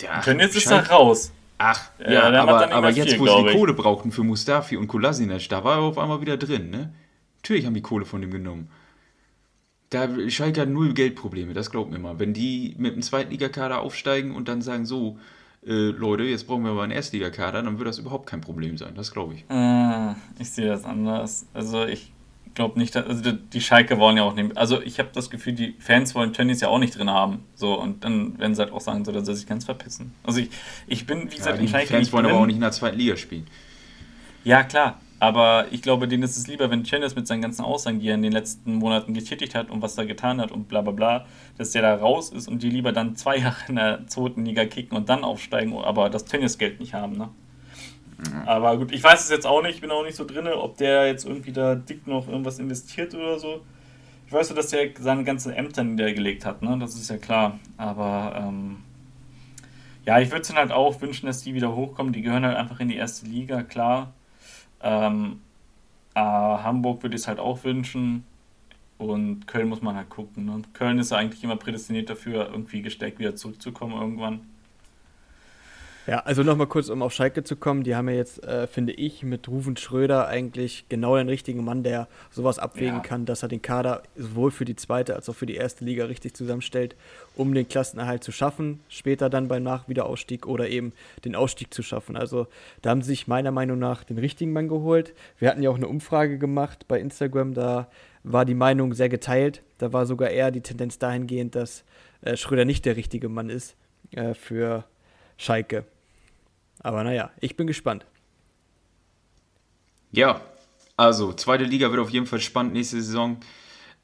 Der Tönnies ist da raus. Ach, ja, ja aber, aber jetzt, viel, wo sie die Kohle brauchten für Mustafi und Kolasinac, da war er auf einmal wieder drin, ne? Natürlich haben die Kohle von dem genommen. Da Schalke hat null Geldprobleme, das glaubt mir mal. Wenn die mit dem Zweitligakader aufsteigen und dann sagen, so, äh, Leute, jetzt brauchen wir aber einen Erstligakader, dann wird das überhaupt kein Problem sein, das glaube ich. Äh, ich sehe das anders. Also ich glaube nicht, dass, also die Schalke wollen ja auch nicht, also ich habe das Gefühl, die Fans wollen Tönnies ja auch nicht drin haben. So, und dann werden sie halt auch sagen, so, dass sie sich ganz verpissen. Also ich, ich bin, wie gesagt, ja, die Fans wollen drin. aber auch nicht in der zweiten Liga spielen. Ja, klar. Aber ich glaube, denen ist es lieber, wenn Tönnies mit seinen ganzen Aussagen, die er in den letzten Monaten getätigt hat und was er getan hat und bla bla bla, dass der da raus ist und die lieber dann zwei Jahre in der zweiten Liga kicken und dann aufsteigen, aber das Tennisgeld nicht haben, ne? Aber gut, ich weiß es jetzt auch nicht, ich bin auch nicht so drin, ob der jetzt irgendwie da dick noch irgendwas investiert oder so. Ich weiß nur, dass der seine ganzen Ämter niedergelegt hat, ne? Das ist ja klar. Aber ähm, ja, ich würde es halt auch wünschen, dass die wieder hochkommen. Die gehören halt einfach in die erste Liga, klar. Ähm, äh, Hamburg würde ich es halt auch wünschen. Und Köln muss man halt gucken. Ne? Köln ist ja eigentlich immer prädestiniert dafür, irgendwie gestärkt wieder zurückzukommen irgendwann. Ja, also nochmal kurz, um auf Schalke zu kommen. Die haben ja jetzt, äh, finde ich, mit Rufen Schröder eigentlich genau den richtigen Mann, der sowas abwägen ja. kann, dass er den Kader sowohl für die zweite als auch für die erste Liga richtig zusammenstellt, um den Klassenerhalt zu schaffen, später dann beim Nachwiederausstieg oder eben den Ausstieg zu schaffen. Also da haben sie sich meiner Meinung nach den richtigen Mann geholt. Wir hatten ja auch eine Umfrage gemacht bei Instagram, da war die Meinung sehr geteilt. Da war sogar eher die Tendenz dahingehend, dass äh, Schröder nicht der richtige Mann ist äh, für Schalke. Aber naja, ich bin gespannt. Ja, also zweite Liga wird auf jeden Fall spannend nächste Saison.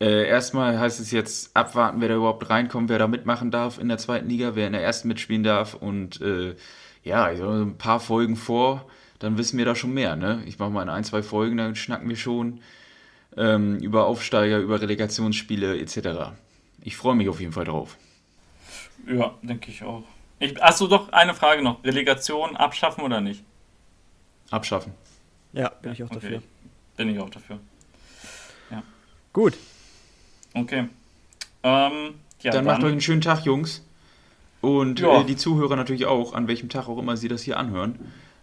Äh, erstmal heißt es jetzt abwarten, wer da überhaupt reinkommt, wer da mitmachen darf in der zweiten Liga, wer in der ersten mitspielen darf. Und äh, ja, also ein paar Folgen vor, dann wissen wir da schon mehr. Ne? Ich mache mal in ein, zwei Folgen, dann schnacken wir schon ähm, über Aufsteiger, über Relegationsspiele etc. Ich freue mich auf jeden Fall drauf. Ja, denke ich auch. Ich, achso, doch eine Frage noch. Relegation abschaffen oder nicht? Abschaffen. Ja, bin ich auch okay. dafür. bin ich auch dafür. Gut. Okay. Ähm, ja, dann, macht euch einen schönen Tag, Jungs. Und Ja. äh, die Zuhörer natürlich auch, an welchem Tag auch immer sie das hier anhören.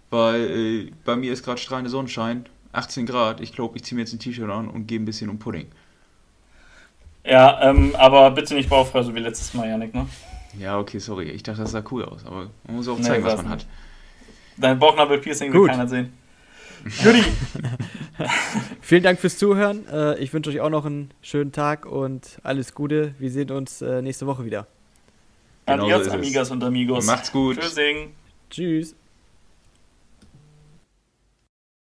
Weil äh, bei mir ist gerade strahlende Sonnenschein, 18 Grad. Ich glaube, ich ziehe mir jetzt ein T-Shirt an und gehe ein bisschen um Pudding. Ja, ähm, aber bitte nicht bauchfrei, so wie letztes Mal, Janik, ne? Ja, okay, sorry. Ich dachte, das sah cool aus. Aber man muss auch Nee, zeigen, was war's man nicht. hat. Dein Bauchnabel-Piercing will Gut. keiner sehen. Judy! Vielen Dank fürs Zuhören. Äh, ich wünsche euch auch noch einen schönen Tag und alles Gute. Wir sehen uns äh, nächste Woche wieder. Genau so Adios, es. Amigas und Amigos. Macht's gut. Tschüssing. Tschüss.